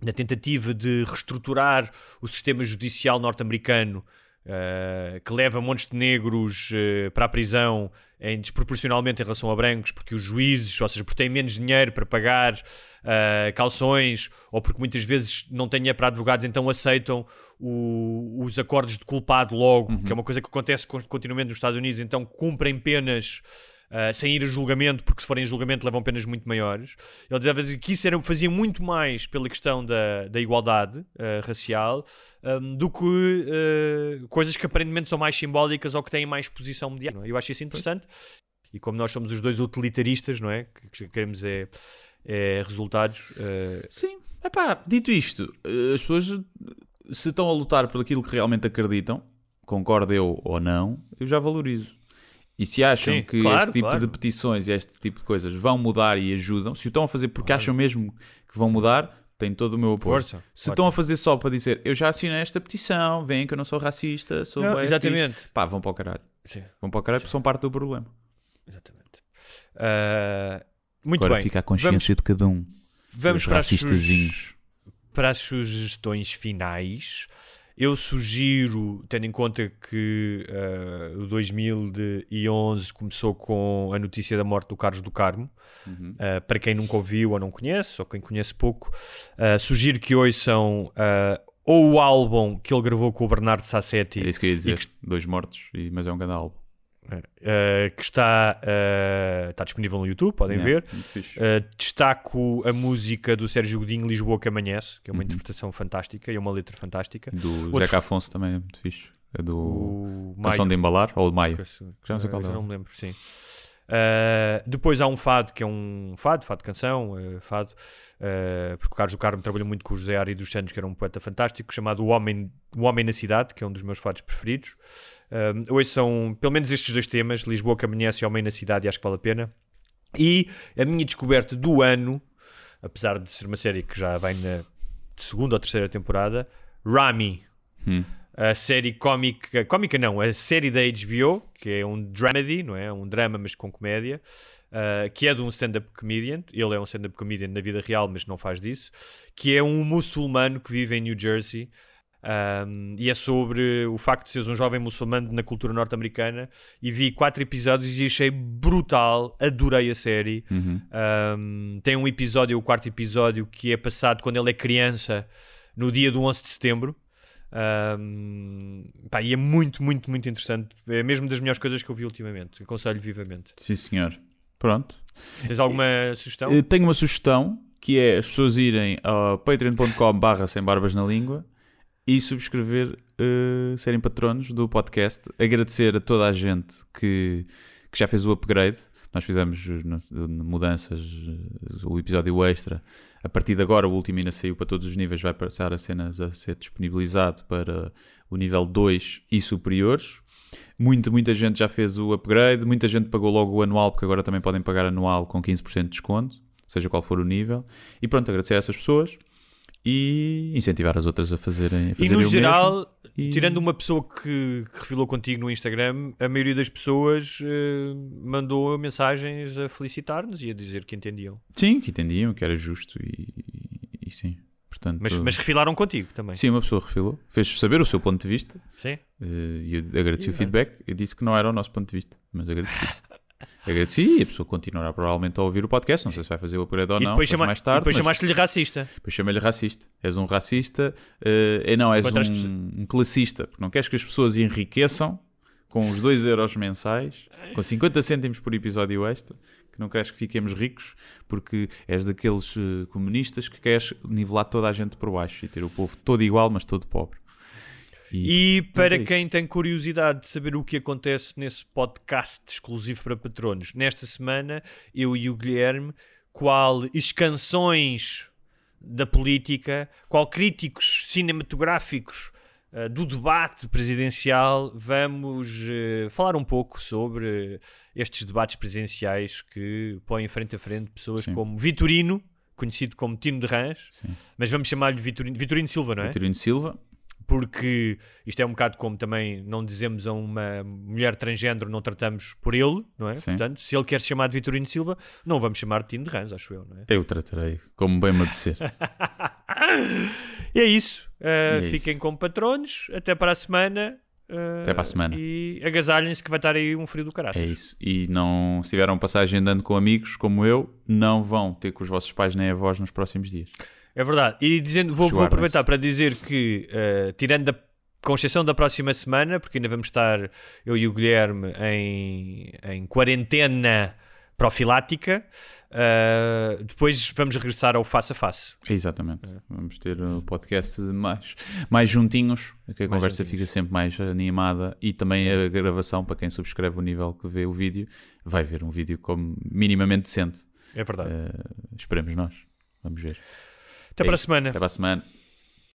na tentativa de reestruturar o sistema judicial norte-americano Uh, que leva montes de negros uh, para a prisão em desproporcionalmente em relação a brancos, porque os juízes, ou seja, porque têm menos dinheiro para pagar uh, calções, ou porque muitas vezes não têm dinheiro para advogados, então aceitam o- os acordos de culpado logo, que é uma coisa que acontece con- continuamente nos Estados Unidos, então cumprem penas. Uh, sem ir a julgamento, porque se forem a julgamento levam penas muito maiores. Ele dizia que isso era, fazia muito mais pela questão da, da igualdade uh, racial um, do que uh, coisas que aparentemente são mais simbólicas ou que têm mais posição mediática. é? Eu acho isso interessante. E como nós somos os dois utilitaristas, não é? Que, que queremos é, é resultados. Sim, epá, dito isto, as pessoas se estão a lutar por aquilo que realmente acreditam, concordo eu ou não, eu já valorizo. E se acham Sim, que claro, este tipo claro. de petições e este tipo de coisas vão mudar e ajudam, se o estão a fazer porque acham mesmo que vão mudar, têm todo o meu apoio. Força, se claro. estão a fazer só para dizer eu já assinei esta petição, veem que eu não sou racista, sou Não, exatamente. fixe", pá, vão para o caralho. Sim, Vão para o caralho porque são parte do problema. exatamente. Uh, muito Agora bem. fica a consciência de cada um. Vamos Os para as, racistazinhos. para as sugestões finais. Eu sugiro, tendo em conta que uh, o 2011 começou com a notícia da morte do Carlos do Carmo, uh, para quem nunca ouviu ou não conhece, ou quem conhece pouco, uh, sugiro que ouçam uh, ou o álbum que ele gravou com o Bernardo Sassetti, Era isso que eu ia dizer. Que- Dois mortos, e- mas é um grande álbum. Uh, que está, uh, está disponível no YouTube, podem Yeah, ver. Uh, destaco a música do Sérgio Godinho, Lisboa que Amanhece, que é uma Uhum. interpretação fantástica e é uma letra fantástica. Do Outro- Zeca Afonso também é muito fixe. É do O Canção de Embalar ou de Maio. Já não sei qual é. não me lembro, sim. Depois há um fado que é um fado, fado de canção, fado, porque o Carlos do Carmo trabalhou muito com o José Ari dos Santos, que era um poeta fantástico, chamado O Homem, o Homem na Cidade, que é um dos meus fados preferidos. Um, hoje são pelo menos estes dois temas, Lisboa que amanhece e Homem na Cidade, e acho que vale a pena. E a minha descoberta do ano, apesar de ser uma série que já vai na segunda ou terceira temporada, Rami, Hum. a série cómica, cómica não, a série da HBO, que é um dramedy, não é? Um drama, mas com comédia, uh, que é de um stand-up comedian. Ele é um stand-up comedian na vida real, mas não faz disso. Que é um muçulmano que vive em New Jersey. Um, e é sobre o facto de seres um jovem muçulmano na cultura norte-americana. E vi quatro episódios e achei brutal. Adorei a série. Uhum. Um, tem um episódio, o quarto episódio, que é passado quando ele é criança, no dia do 11 de setembro. Um, pá, e é muito, muito, muito interessante. É mesmo das melhores coisas que eu vi ultimamente. Aconselho vivamente. Sim, senhor. Pronto. Tens alguma sugestão? Eh, Tenho uma sugestão que é as pessoas irem a patreon.com barra sem barbas na língua e subscrever, eh, serem patronos do podcast. Agradecer a toda a gente que, que já fez o upgrade. Nós fizemos eh, mudanças, eh, o episódio extra. A partir de agora, o último ainda saiu para todos os níveis, vai passar a cenas a ser disponibilizado para o nível 2 e superiores. Muita, muita gente já fez o upgrade, muita gente pagou logo o anual, porque agora também podem pagar anual com 15% de desconto, seja qual for o nível. E pronto, agradecer a essas pessoas e incentivar as outras a fazerem, a E fazerem no o geral. E- tirando uma pessoa que, que refilou contigo no Instagram, a maioria das pessoas eh, mandou mensagens a felicitar-nos e a dizer que entendiam. Sim, que entendiam, que era justo e, e sim. Portanto, Mas, mas refilaram contigo também. Sim, uma pessoa refilou, fez saber o seu ponto de vista Sim. eh, e eu agradeci o feedback. Eu disse que não era o nosso ponto de vista, mas agradeci. [laughs] agradeci e a pessoa continuará provavelmente a ouvir o podcast. Não sei se vai fazer o upgrade ou E não, depois, chama... mais tarde. depois mas chamaste-lhe racista. depois chamei-lhe racista. És um racista, eh, e não, és um, um classista, porque não queres que as pessoas enriqueçam com os 2 euros mensais, com 50 cêntimos por episódio extra, que não queres que fiquemos ricos, porque és daqueles eh, comunistas que queres nivelar toda a gente por baixo e ter o povo todo igual, mas todo pobre. E para é quem tem curiosidade de saber o que acontece nesse podcast exclusivo para patronos, nesta semana eu e o Guilherme, qual escansões da política, qual críticos cinematográficos eh, do debate presidencial, vamos eh, falar um pouco sobre estes debates presidenciais que põem frente a frente pessoas Sim. como Vitorino, conhecido como Tino de Rãs, mas vamos chamar-lhe Vitorino, Vitorino Silva, não é? Vitorino Silva, porque isto é um bocado como também não dizemos a uma mulher transgênero, não tratamos por ele, não é? Sim. Portanto, se ele quer ser chamado Vitorino Silva, não vamos chamar de Tino de Rãs, acho eu, não é? eu o tratarei como bem me apetecer. [laughs] E é isso. Uh, é fiquem isso. como patronos. Até para a semana. uh, Até para a semana. E agasalhem-se que vai estar aí um frio do caraças. É isso. E não, se tiveram passagem andando com amigos como eu, não vão ter com os vossos pais nem avós nos próximos dias. É verdade. E dizendo, vou, vou aproveitar para dizer que, uh, tirando da, com exceção da próxima semana, porque ainda vamos estar eu e o Guilherme em, em quarentena profilática, uh, depois vamos regressar ao face a face. Exatamente. Vamos ter o podcast mais, mais juntinhos, que a conversa juntinhos. fica sempre mais animada e também a gravação, para quem subscreve o nível que vê o vídeo, vai ver um vídeo como minimamente decente. É verdade. Eh, esperemos nós. Vamos ver. Até É para a isso. semana. Até para a semana.